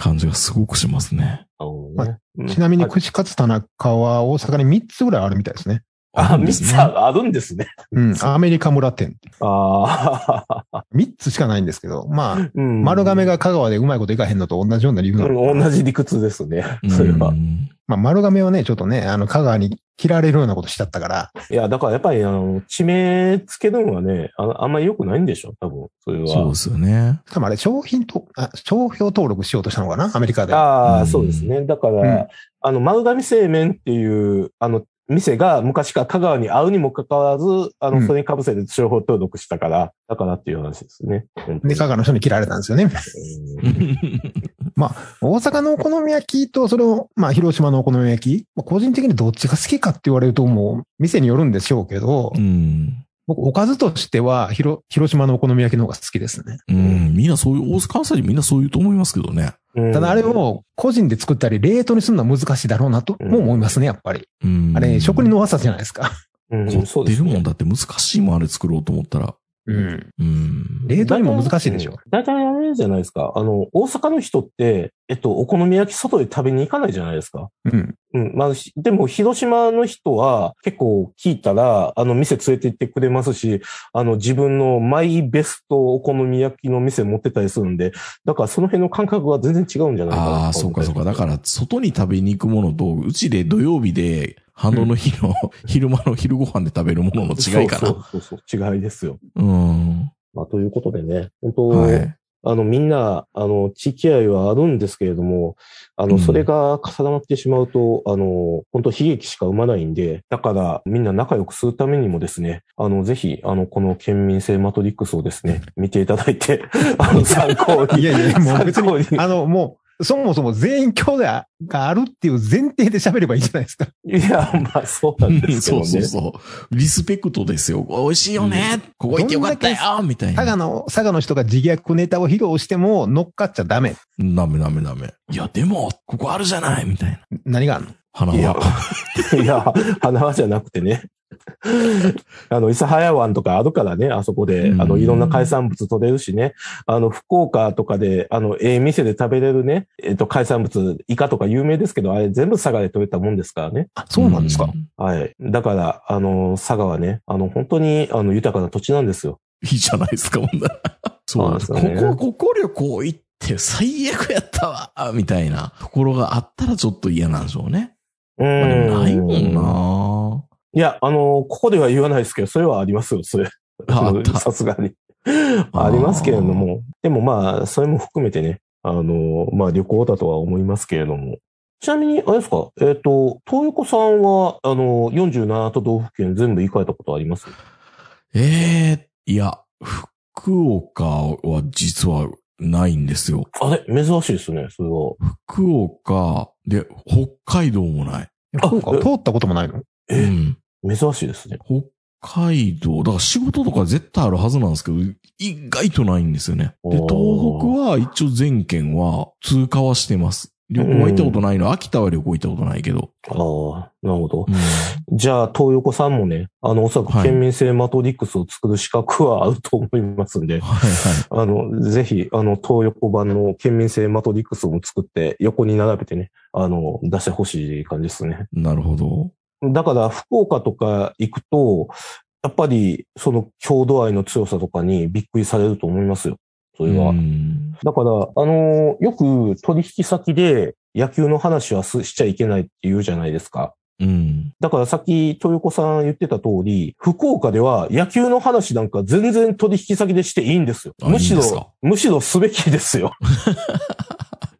感じがすごくしますね。まねうんちなみに串カツ田中は大阪に3つぐらいあるみたいですね。あ、三るんですねつあるんですね。うん。アメリカ村店。ああ、3つしかないんですけど、まあ、うん。丸亀が香川でうまいこといかへんのと同じような理由なの。うん同じ理屈ですね。それはう。んまあ、丸亀はね、ちょっとね、あの、香川に切られるようなことしちゃったから、いや、だからやっぱり、あの、地名つけるのはね、ああんまり良くないんでしょ、多分。それは。そうですよね。多分あれ、商品と、あ、商標登録しようとしたのかなアメリカで。ああ、うんそうですね。だから、うんあの、丸亀製麺っていう、あの、店が昔から香川に合うにもかかわらず、あの、うんそれに被せて商標登録したから、だからっていう話ですね。で、香川の人に切られたんですよね。うん大阪のお好み焼きと、それを、まあ、広島のお好み焼き、まあ個人的にどっちが好きかって言われると、もう、店によるんでしょうけど、うん。僕、おかずとしては、広、広島のお好み焼きの方が好きですね。うん。みんなそういう、大阪関西人みんなそう言うと思いますけどね。うんただ、あれを個人で作ったり、冷凍にするのは難しいだろうなと、うんも思いますね、やっぱり。うん。あれ、職人の技じゃないですか。うん凝ってるもんねだって難しいもんあれ作ろうと思ったら。うん。うん。冷凍にも難しいでしょ。大体あれじゃないですか。あの、大阪の人って、えっと、お好み焼き外で食べに行かないじゃないですか。うん。うん。まあ、しでも、広島の人は結構聞いたら、あの、店連れて行ってくれますし、あの、自分のマイベストお好み焼きの店持ってたりするんで、だからその辺の感覚は全然違うんじゃないかな。ああ、そうかそうか。だから、外に食べに行くものと、うちで土曜日で、反動の日の、昼間の昼ご飯で食べるものの違いかな。そうそうそう違いですよ。うん。まあ、ということでね、本当、はい。あの、みんな、あの、地域愛はあるんですけれども、あの、うんそれが重なってしまうと、あの、本当悲劇しか生まないんで、だから、みんな仲良くするためにもですね、あの、ぜひ、あの、この県民性マトリックスをですね、見ていただいて、あの、参考に。いやいや、もう別に、あの、もう、そもそも全員兄弟があるっていう前提で喋ればいいじゃないですか。いや、まあ、そうなんですけどね。そうそうそう。リスペクトですよ。美味しいよね。ここ行ってよかったよみたいな。佐賀の、佐賀の人が自虐ネタを披露しても乗っかっちゃダメ。ダメダメダメ。いや、でも、ここあるじゃないみたいな。何があんの？花いやは。、いや、花輪じゃなくてね。あの、諫早湾とかあるからね、あそこで、あの、いろんな海産物取れるしね。あの、福岡とかで、あの、ええ店で食べれるね、えっ、と、海産物、イカとか有名ですけど、あれ全部佐賀で取れたもんですからね。あ、そうなんですか？はい。だから、あの、佐賀はね、あの、本当に、あの、豊かな土地なんですよ。いいじゃないですか、ほんなら。そうなんです。ねこ、ここ旅行行って最悪やったわ、みたいなところがあったらちょっと嫌なんでしょうね。うまあないんもいや、あの、ここでは言わないですけど、それはありますよ、それ。さすがに。ありますけれども。でもまあ、それも含めてね、あの、まあ旅行だとは思いますけれども。ちなみに、あれですか、えっ、と、東横さんは、あの、47都道府県全部行かれたことあります？ええいや、福岡は実はないんですよ。あれ？珍しいですね、それは。福岡で、北海道もない。あ通ったこともないの？うえ、ん。珍しいですね。北海道、だから仕事とか絶対あるはずなんですけど、意外とないんですよね。で、東北は一応全県は通過はしてます。旅行は行ったことないの。秋田は旅行行ったことないけど。ああ、なるほど。うんじゃあ、東横さんもね、あの、おそらくはい県民性マトリックスを作る資格はあると思いますんで、はいはい。あの、ぜひ、あの、東横版の県民性マトリックスを作って、横に並べてね、あの、出してほしい感じですね。なるほど。だから、福岡とか行くと、やっぱり、その郷土愛の強さとかにびっくりされると思いますよ。それは。うんだから、あの、よく取引先で野球の話はすしちゃいけないって言うじゃないですか。うん。だからさっき、豊子さん言ってた通り、福岡では野球の話なんか全然取引先でしていいんですよ。あむしいいんですか？ろ、むしろすべきですよ。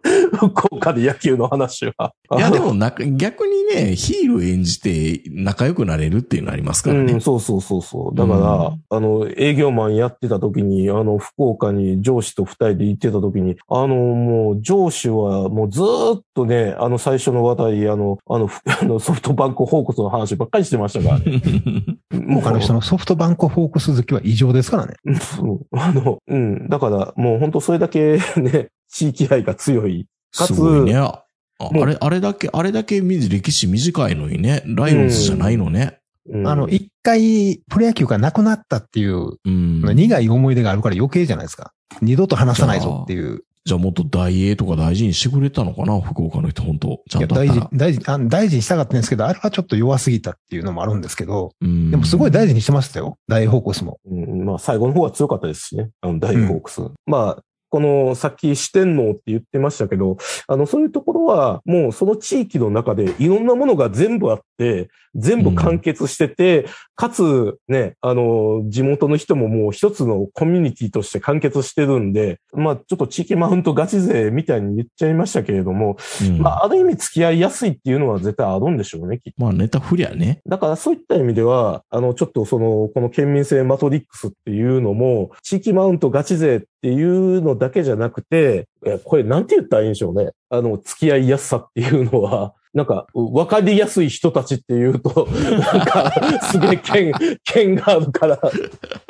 福岡で野球の話は。いや、でもな、逆にね、ヒール演じて仲良くなれるっていうのありますからね。うん、そうそうそうそう。だから、あの、営業マンやってた時に、あの、福岡に上司と二人で行ってた時に、あの、もう上司はもうずーっとね、あの最初の話題、あの、あの、ふあのソフトバンクホークスの話ばっかりしてましたからね。もう他の人のソフトバンクホークス好きは異常ですからね。そうあの、うん。だから、もう本当それだけね、地域愛が強い。かつすごいね。ああれ、あれだけ、あれだけみ歴史短いのにね、ライオンズじゃないのね。うんあの、一回プロ野球がなくなったっていううん。苦い思い出があるから余計じゃないですか。二度と話さないぞっていう。じゃあもっと大英とか大事にしてくれたのかな？福岡の人、本当ちゃんとあったら。、大事、あ大事にしたかったんですけど、あれはちょっと弱すぎたっていうのもあるんですけど、うんでもすごい大事にしてましたよ。大ホークスも。うん、まあ、最後の方は強かったですしね。あの、大ホークス。まあ、この、さっき四天王って言ってましたけど、あの、そういうところは、もうその地域の中でいろんなものが全部あっ、全部完結してて、かつ、ね、あの、地元の人ももう一つのコミュニティとして完結してるんで、まあ、ちょっと地域マウントガチ勢みたいに言っちゃいましたけれども、うんまあ、ある意味付き合いやすいっていうのは絶対あるんでしょうね、きっとまあネタ振りゃね。だからそういった意味では、あの、ちょっとその、この県民性マトリックスっていうのも、地域マウントガチ勢っていうのだけじゃなくて、えこれなんて言ったらいいんでしょうね。あの、付き合いやすさっていうのは、なんか、わかりやすい人たちっていうと、なんか、すげえ剣、剣があるから、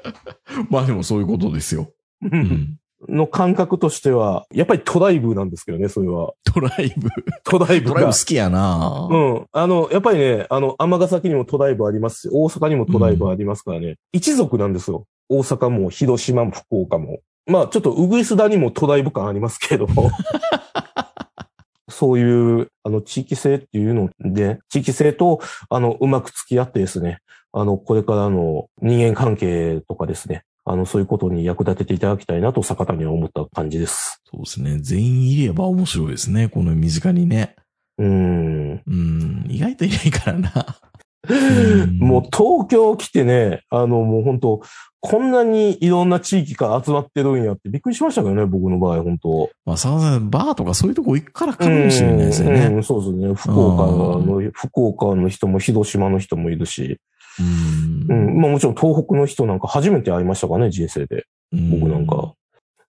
まあでもそういうことですよ。うん。の感覚としては、やっぱりトライブなんですけどね、それは。ドライブ。トライブがドライブ好。きやなうん。あの、やっぱりね、あの、尼崎にもトライブありますし、大阪にもトライブありますからね。一族なんですよ。大阪も、広島も、福岡も。まあ、ちょっと、ウグイスダにもトライブ感ありますけれども。そういう、あの、地域性っていうので、地域性と、あの、うまく付き合ってですね、あの、これからの人間関係とかですね、あの、そういうことに役立てていただきたいなと、坂田には思った感じです。そうですね。全員いれば面白いですね。この身近にね。うーん。うん。意外といないからな。んもう東京来てね、あのもう本当こんなにいろんな地域から集まってるんやってびっくりしましたけどね、僕の場合、本当まあ、さまざまバーとかそういうとこ行くからかもしれないですよね。うんうんそうですね。福岡の、福岡の人も広島の人もいるし、うんうん、まあもちろん東北の人なんか初めて会いましたからね、人生で。僕なんか。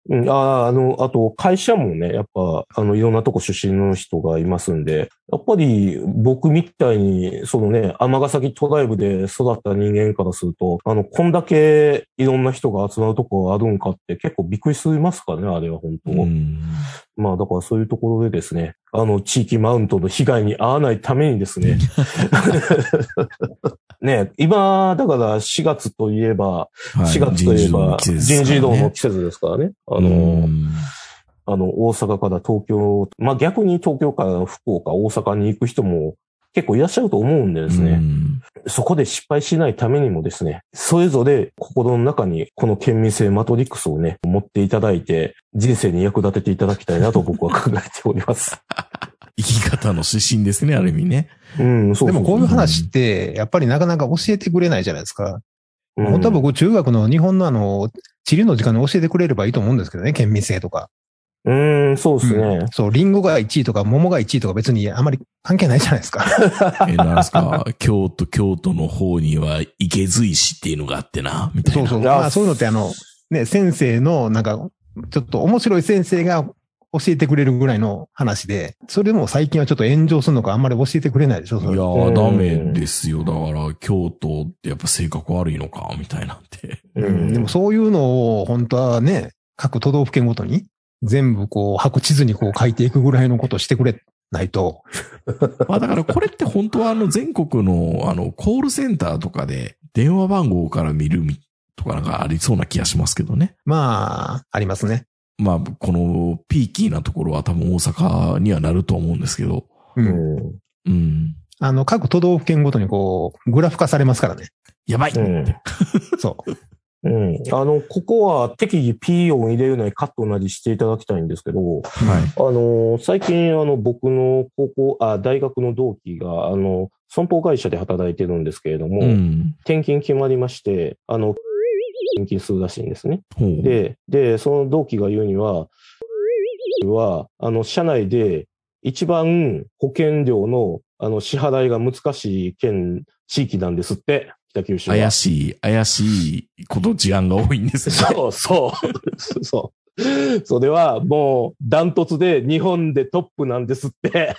うん、ああ、あの、あと、会社もね、やっぱ、あの、いろんなとこ出身の人がいますんで、やっぱり僕みたいに、そのね、尼崎トライブで育った人間からすると、あの、こんだけいろんな人が集まるとこあるんかって結構びっくりしますからね、あれは本当。うんまあ、だからそういうところでですね、あの、地域マウントの被害に遭わないためにですね、ね、今、だから4月といえば、はい4月といえば、人事異動の季節ですからね。あの、うん。あの、大阪から東京、まあ逆に東京から福岡、大阪に行く人も結構いらっしゃると思うんでですね、うんそこで失敗しないためにもですね、それぞれ心の中にこの県民性マトリックスをね、持っていただいて、人生に役立てていただきたいなと僕は考えております。生き方の指針ですね、ある意味ね。うん、そうでもこういう話って、やっぱりなかなか教えてくれないじゃないですか。うん本当は僕、中学の日本のあの、地理の時間に教えてくれればいいと思うんですけどね、県民性とか。うん、そうですね。そう、リンゴが1位とか桃が1位とか別にあまり関係ないじゃないですか。え、なんですか、京都、京都の方には池髄市っていうのがあってな、みたいな。そうそう。まあそういうのってあの、ね、先生のなんか、ちょっと面白い先生が教えてくれるぐらいの話で、それでも最近はちょっと炎上するのかあんまり教えてくれないでしょ、それいやー、うんダメですよ。だから、京都ってやっぱ性格悪いのか、みたいなんて。うんでもそういうのを本当はね、各都道府県ごとに全部こう白地図にこう書いていくぐらいのことをしてくれないと。まあだからこれって本当はあの全国のあのコールセンターとかで電話番号から見るみとかなんかありそうな気がしますけどね。まあ、ありますね。まあこのピーキーなところは多分大阪にはなると思うんですけど。う。うんん。うん。あの、各都道府県ごとにこう、グラフ化されますからね。やばい、うんそう。うん。あの、ここは適宜 P 音入れるなりカットなりしていただきたいんですけど、はい。あの、最近、あの、僕の高校、あ、大学の同期が、あの、損保会社で働いてるんですけれども、うん。転勤決まりまして、あの、転勤するらしいんですね。で、で、その同期が言うには、は、あの、社内で一番保険料の、あの、支払いが難しい県、地域なんですって、北九州は。怪しい、怪しいこと事案が多いんですね。そう、そう、そう。それはもうダントツで日本でトップなんですって。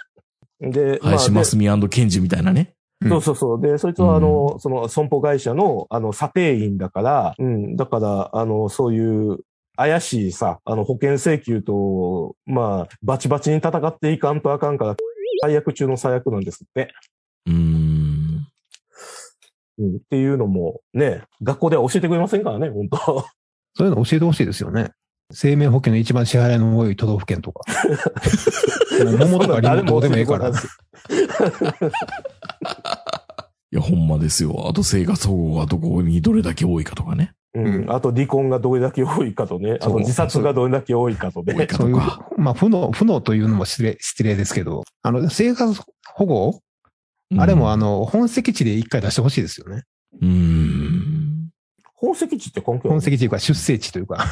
で、林真で澄ケンジみたいなね。そうそうそう。で、そいつはあの、その損保会社のあの査定員だから、うん、だから、あの、そういう怪しいさ、あの保険請求と、まあ、バチバチに戦っていかんとあかんから、最悪中の最悪なんですって。うーん。うん、っていうのもね、学校では教えてくれませんからね、本当そういうの教えてほしいですよね。生命保険の一番支払いの多い都道府県とか。桃とかリンゴどうでもええから。いや、ほんまですよ。あと生活保護がどこにどれだけ多いかとかね。うん。あと離婚がどれだけ多いかとね。あと自殺がどれだけ多いかとね。そういうまあ、負の、負のというのも失礼、失礼ですけど、あの、生活保護、あれもあの、の、本籍地で一回出してほしいですよね。うーん。本籍地って関係ある本籍地というか出生地というか。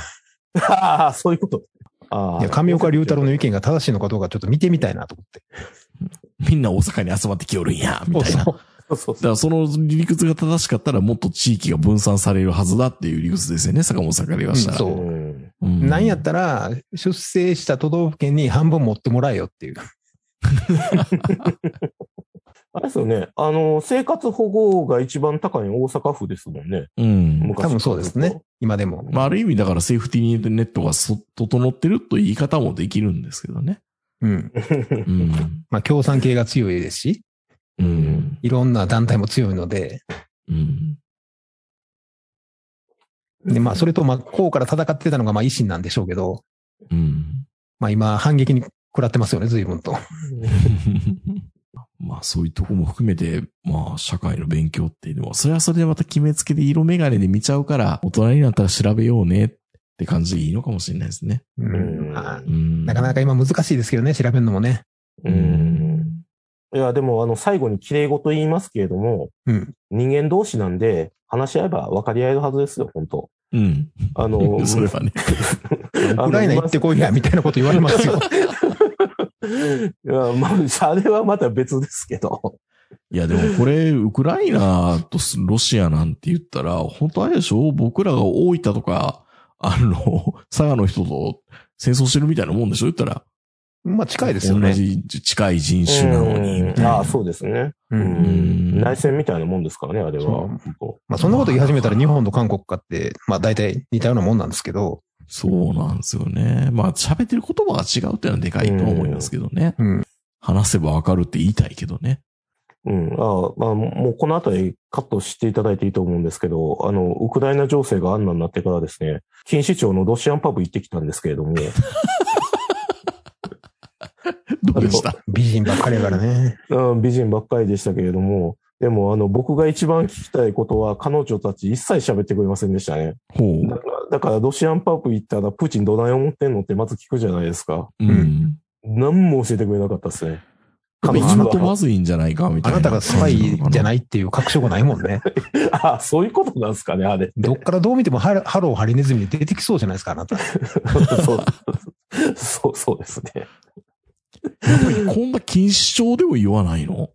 ああ、そういうこと。ああ。いや、上岡龍太郎の意見が正しいのかどうかちょっと見てみたいなと思って。みんな大阪に集まってきよるんや、みたいな。だかそうそうそう。らその理屈が正しかったらもっと地域が分散されるはずだっていう理屈ですよね、坂本さんから言わしたら。うんそううんうんなんやったら、出生した都道府県に半分持ってもらえよっていう。あれですよね。あの、生活保護が一番高いの大阪府ですもんね。うん。昔多分そうですね。今でも。まあ、ある意味だからセーフティーネットがそ整ってるという言い方もできるんですけどね。うん。うん。まあ、共産系が強いですし、うん。いろんな団体も強いので、うん。で、まあ、それと、まあ、こうから戦ってたのが、まあ、維新なんでしょうけど、うん。まあ、今、反撃に食らってますよね、随分と。まあそういうとこも含めて、まあ社会の勉強っていうのは、それはそれでまた決めつけで色眼鏡で見ちゃうから、大人になったら調べようねって感じでいいのかもしれないですね。うんうん。なかなか今難しいですけどね、調べるのもね。うん。いや、でも、あの、最後に綺麗事言いますけれども、うん。人間同士なんで、話し合えば分かり合えるはずですよ、本当うん。あの、それはね。ウクライナ行ってこいや、みたいなこと言われますよ。いや、まあ、あれはまた別ですけど。いや、でもこれ、ウクライナとロシアなんて言ったら、本当あれでしょ？僕らが大分とか、あの、佐賀の人と戦争してるみたいなもんでしょ？言ったら。まあ近いですよね。同じ近い人種なのに、みたいな。ああ、そうですね。う。うんんん。内戦みたいなもんですからね、あれは。まあそんなこと言い始めたら日本と韓国かって、まあ大体似たようなもんなんですけど、そうなんですよね。まあ、喋ってる言葉が違うっていうのはでかいと思いますけどね。うん。話せばわかるって言いたいけどね。うん。ああ、まあ、もうこのあたりカットしていただいていいと思うんですけど、あの、ウクライナ情勢があんなになってからですね、錦糸町のロシアンパブ行ってきたんですけれども、どうでした？美人ばっかりやからね。うん美人ばっかりでしたけれども、でも、あの、僕が一番聞きたいことは、彼女たち一切喋ってくれませんでしたね。ほだから、だからロシアンパブ行ったら、プーチンどない思ってんのってまず聞くじゃないですか。う。うん。何も教えてくれなかったですね。彼彼女女とまは。ずいんじゃないかみたいな。あなたがスパイじゃないいっていう確証がないもんね。あそういうことなんですかね、あれ。どっからどう見てもハロハローハリネズミに出てきそうじゃないですか、あなた。そう、そう、そうですね。やっぱりこんな禁止症でも言わないの？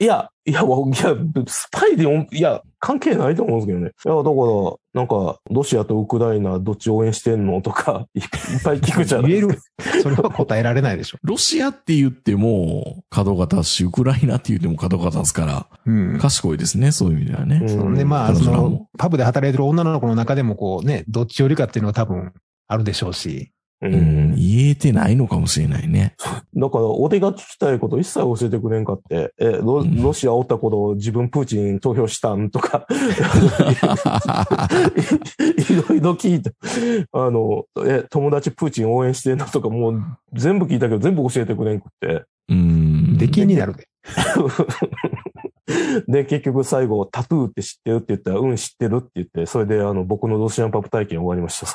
いや、いや、わいや、スパイでも、いや、関係ないと思うんですけどね。いや、だから、なんか、ロシアとウクライナどっち応援してんの？とか、いいっぱい聞くじゃない言えですか。る。それは答えられないでしょ。ロシアって言っても角が立つし、ウクライナって言っても角が立つから、うん。賢いですね、そういう意味ではね。うんで、まあ、そのパブで働いてる女の子の中でもこうね、どっち寄りかっていうのは多分あるでしょうし。ううんん、言えてないのかもしれないね。だから、俺が聞きたいこと一切教えてくれんかって、え、ロうんロシアおった頃自分プーチン投票したんとか、いろいろ聞いて、あの、え、友達プーチン応援してんのとかもう全部聞いたけど全部教えてくれんくって。うん。出禁になるで。で、結局最後、タトゥーって知ってるって言ったら、うん、知ってるって言って、それであの、僕のロシアンパブ体験終わりました。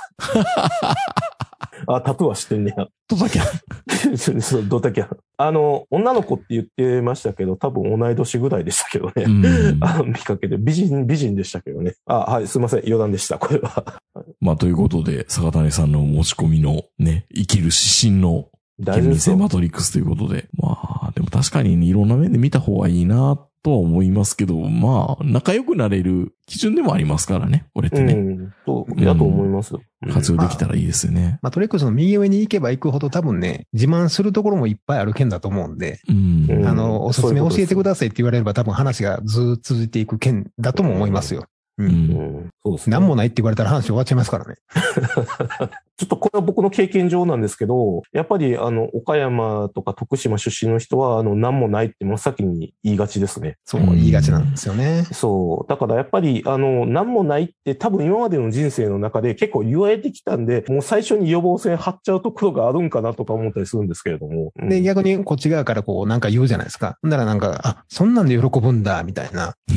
あ、タトゥーは知ってんねや。とだけ。そう、どうだっけあの、女の子って言ってましたけど、多分同い年ぐらいでしたけどね。うん。あの見かけて、美人、美人でしたけどね。あ、はい、すいません、余談でした、これは。まあ、ということで、坂谷さんの持ち込みのね、生きる指針の大丈夫ですよ。マトリックスということで。まあ、でも確かにいろんな面で見た方がいいな、とは思いますけど、まあ、仲良くなれる基準でもありますからね、これってね。うん。そう、だと思います。うん活用できたらいいですよね。まあ、トレックスの右上に行けば行くほど多分ね、自慢するところもいっぱいある件だと思うんで、うん。うんあの、おすすめ教えてくさださいって言われれば多分話がずーっと続いていく件だとも思いますよ。う。ん。うん、そうですね。何もないって言われたら話終わっちゃいますからね。ちょっとこれは僕の経験上なんですけど、やっぱりあの、岡山とか徳島出身の人は、あの、何もないって真っ先に言いがちですね。そううん言いがちなんですよね。そう。だからやっぱり、あの、何もないって多分今までの人生の中で結構言われてきたんで、もう最初に予防線張っちゃうところがあるんかなとか思ったりするんですけれども。うんで、逆にこっち側からこうなんか言うじゃないですか。ほんならなんか、あ、そんなんで喜ぶんだ、みたいな。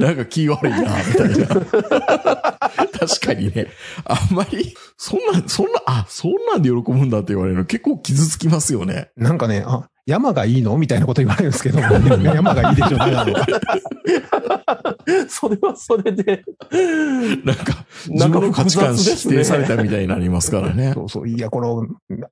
なんか気悪いな、みたいな。確かにね。あんまり、そんな、そんな、あ、そんなんで喜ぶんだって言われるの結構傷つきますよね。なんかね、あ、山がいいの？みたいなこと言われるんですけど、山がいいでしょ、長野はそれはそれで、なんか、自なんか分の価値観指定されたみたいになりますからね。そうそう、いや、この、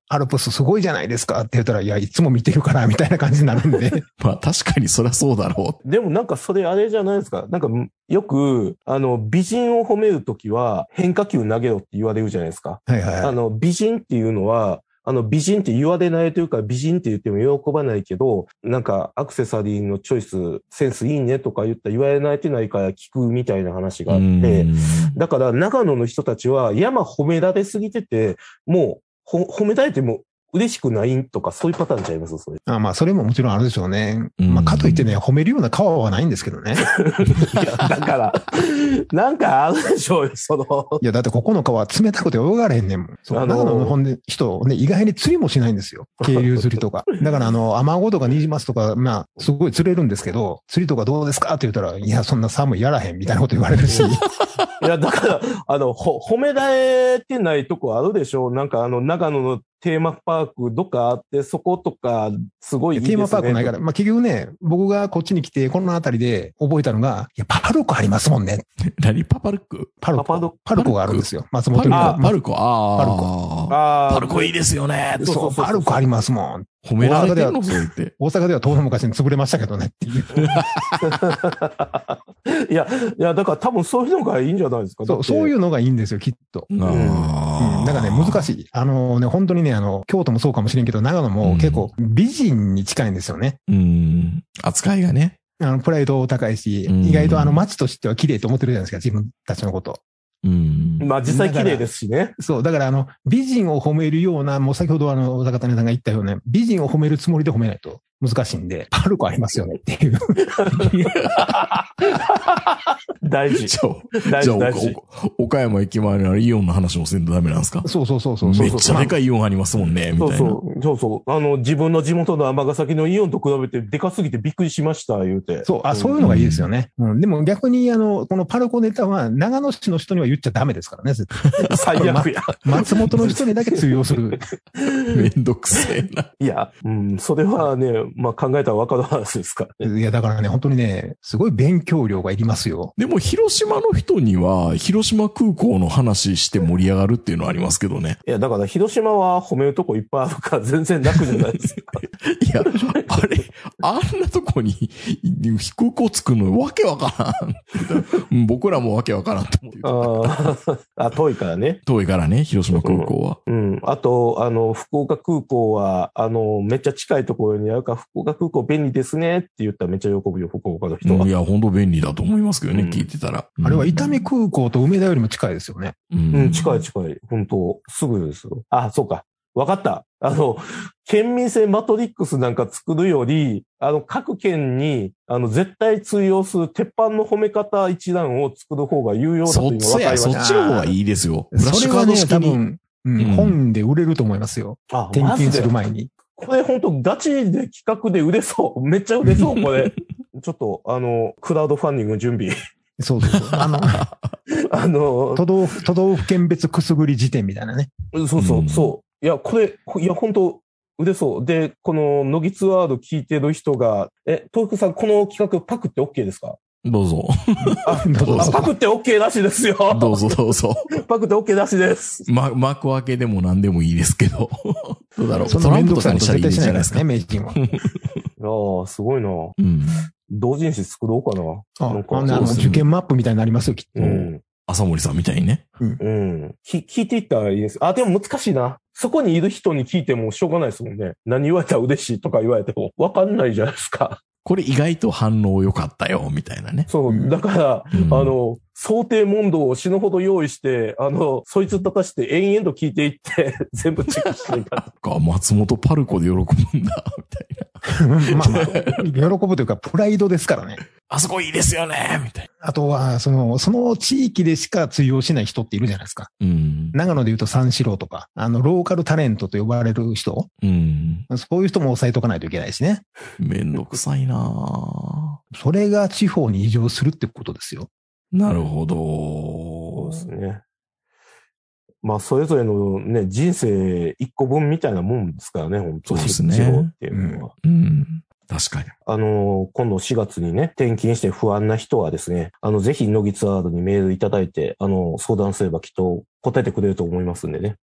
アルプスすごいじゃないですかって言ったら、いや、いつも見てるから、みたいな感じになるんで。まあ確かにそりゃそうだろでもなんかそれあれじゃないですか。なんかよく、あの、美人を褒めるときは変化球投げろって言われるじゃないですか。はいはい。あの、美人っていうのは、あの、美人って言われないというか、美人って言っても喜ばないけど、なんか、アクセサリーのチョイス、センスいいねとか言ったら言われないてないから聞くみたいな話う。があって、うんだから長野の人たちは山褒められすぎてて、もう、ほ褒められても嬉しくないとか、そういうパターンちゃいます？それ。あまあ、それももちろんあるでしょうね。うんまあ、かといってね、褒めるような顔はないんですけどね。いや、だから、なんかあるでしょうよ、その。いや、だってここの川冷たくて泳がれへんねんもん。そうあのー長野のほんで人、ね、意外に釣りもしないんですよ。渓流釣りとか。だから、あの、アマゴとかニジマスとか、まあ、すごい釣れるんですけど、釣りとかどうですかって言ったら、いや、そんな寒いやらへんみたいなこと言われるし。いや、だから、あの、ほ、褒められてないとこあるでしょなんかあの、長野のテーマパークどっかあって、そことか、すごいいいですね。テーマパークないから、まあ、結局ね、僕がこっちに来て、この辺りで覚えたのが、いや、パルコありますもんね。何？パパルク？パルコ。パパドパルコがあるんですよ。松本には。パルコあパルあ。あーパルコいいですよね。そうそう、パルコありますもん。褒められてるの？そう言って。大阪では遠の昔に潰れましたけどねっていう。いや、いや、だから多分そういうのがいいんじゃないですか。。そう、そういううのがいいんですよ、きっと。あうん。あ。だからね、難しい。あのね、本当にね、あの、京都もそうかもしれんけど、長野うんも結構美人に近いんですよね。うん。扱いがね。あの、プライド高いし、うん意外とあの街としては綺麗と思ってるじゃないですか、自分たちのこと。うん。まあ実際綺麗ですしね。そう、だからあの、美人を褒めるような、もう先ほどあの、小坂谷さんが言ったような、美人を褒めるつもりで褒めないと難しいんで、パルコありますよねっていう。大事。じゃあ、大じゃあ岡山駅前のイオンの話もせんとダメなんですか？そうそうそうそうそう。めっちゃでかいイオンありますもんね、みたいな。そうそう、そうそう。あの、自分の地元の尼崎のイオンと比べてでかすぎてびっくりしました、言うて。そう、あ、そういうのがいいですよね。うん。でも逆に、あの、このパルコネタは、長野市の人には言っちゃダメですからね、絶対最悪や。松本の人にだけ通用する。めんどくせえな。いや、うん、それはね、まあ考えたら分かる話ですからね。いや、だからね、本当にね、すごい勉強量がいりますよ。でも、広島の人には、広島空港の話して盛り上がるっていうのはありますけどね。いや、だから広島は褒めるとこいっぱいあるから全然楽じゃないですか。いや、あれ、あんなとこに空港作るのわけわからん。うん僕らもわけわからんと思う。あーあ、遠いからね。遠いからね、広島空港は。うん。あと、あの、福岡空港は、あの、めっちゃ近いところにあるから、福岡空港便利ですねって言ったらめっちゃ喜ぶよ、福岡の人は。いや、本当便利だと思いますけどね、うん聞いてたら。あれは伊丹空港と梅田よりも近いですよね。うんうん、近い近い。本当すぐですよ。あ、そうか。わかった。あの、県民性マトリックスなんか作るより、あの、各県に、あの、絶対通用する鉄板の褒め方一覧を作る方が有用だと今分かりましそっちの方がいいですよ。それはね。多分、うんうん本で売れると思いますよ。た。あ、転勤する前に。これ本当ガチで企画で売れそう。めっちゃ売れそう、これ。ちょっと、あの、クラウドファンディング準備。そうそうそう。あの、あの、都道府、都道府県別くすぐり辞典みたいなね。そうそうう、んそう。いや、これ、いや、本当売れそう。で、この、乃木ツアード聞いてる人が、え、東福さん、この企画パクって OK ですか？どうぞ。あ、どうぞあパクって OK らしいですよ。どうぞどうぞ。パクって OK らしいです。ま、幕開けでも何でもいいですけど。どうだろう。そんトランんどくさいかにしたらいいじゃないですか。ないか名人は。ああ、すごいな。うん。同人誌作ろうかな。あなんかあのあのそうですね受験マップみたいになりますよ、きっと。うん。朝森さんみたいにね。うん。き聞いていったらいいです。あ、でも難しいな。そこにいる人に聞いてもしょうがないですもんね。何言われたら嬉しいとか言われてもわかんないじゃないですか。これ意外と反応良かったよ、みたいなね。そうう。んだから、うんあの、想定問答を死ぬほど用意して、あの、そいつ立たして延々と聞いていって、全部チェックしないかか松本パルコで喜ぶんだ、みたいな。まあまあ、喜ぶというか、プライドですからね。あそこいいですよね、みたいあとは、その、その地域でしか通用しない人っているじゃないですか。な。うん。長野で言うと三四郎とか、あの、ローカルタレントと呼ばれる人、うん。そういう人も抑えとかないといけないしね。めんどくさいなそれが地方に移住するってことですよ。なるほそうどで。すね。まあ、それぞれのね、人生一個分みたいなもんですからね、本当に。そうですね地方っていうのは。うん。確かに。あの、今度4月にね、転勤して不安な人はですね、あの、ぜひ、乃木ツアードにメールいただいて、あの、相談すればきっと答えてくれると思いますんでね。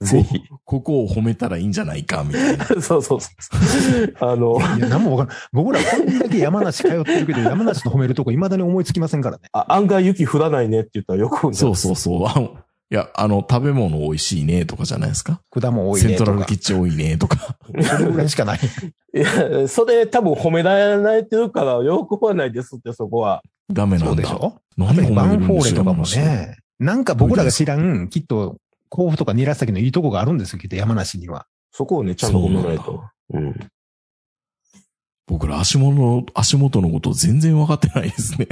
ぜひ。ここを褒めたらいいんじゃないか、みたいな。そうそうそう。あの、いや、なんもわからん。僕らこんだけ山梨通ってるけど、山梨の褒めるとこ未だに思いつきませんからね。あ案外雪降らないねって言ったらよくそうそうそう。いや、あの、食べ物美味しいね、とかじゃないですか？果も多いねセントラルキ。ッチン多いね、とか。それぐらいしかない。いや、それ多分褒められてるから喜ばないですって、そこは。ダメなんだ。そうでしょ？なんで褒めバンフォれるんでしょうーレとかも。ね。なんか僕らが知らん、きっと、甲府とか韮崎のいいとこがあるんですよ、きっと山梨には。そこをね、ちゃんと褒めないそうと。うん。僕ら足元の、足元のこと全然分かってないですね。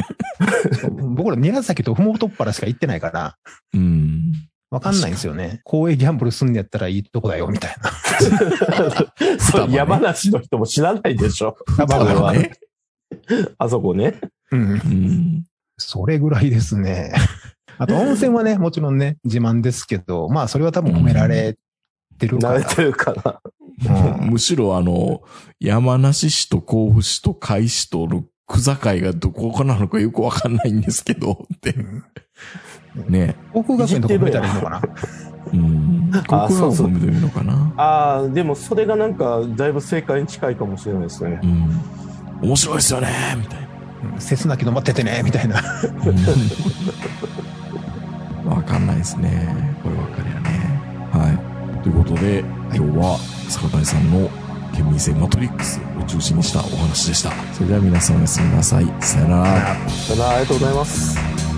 僕ら韮崎とふもとっぱらしか行ってないから、うん。わかんないんですよね。公営ギャンブルすんのやったらいいとこだよ、みたいな。そう、ね山梨の人も知らないでしょ。はね。あそこね。うん。うん。それぐらいですね。あと温泉はね、もちろんね、自慢ですけど、まあそれは多分褒められてるから。慣れてるから。うんむしろあの、山梨市と甲府市と甲斐市との区境がどこなのかよくわかんないんですけど、って。ね。航空学園とか見たらいいのかなうん。ここそうそうは見てみるのかな。ああ、でもそれがなんか、だいぶ正解に近いかもしれないですね。うん。面白いですよね、みたいな。うん切なきの待っててね、みたいな。わかんないですね。こればっかりはね。はい。ということで、今日は坂谷さんの県民性マトリックスを中心にしたお話でした。それでは皆さんおやすみなさい。さよなら。ただ、ありがとうございます。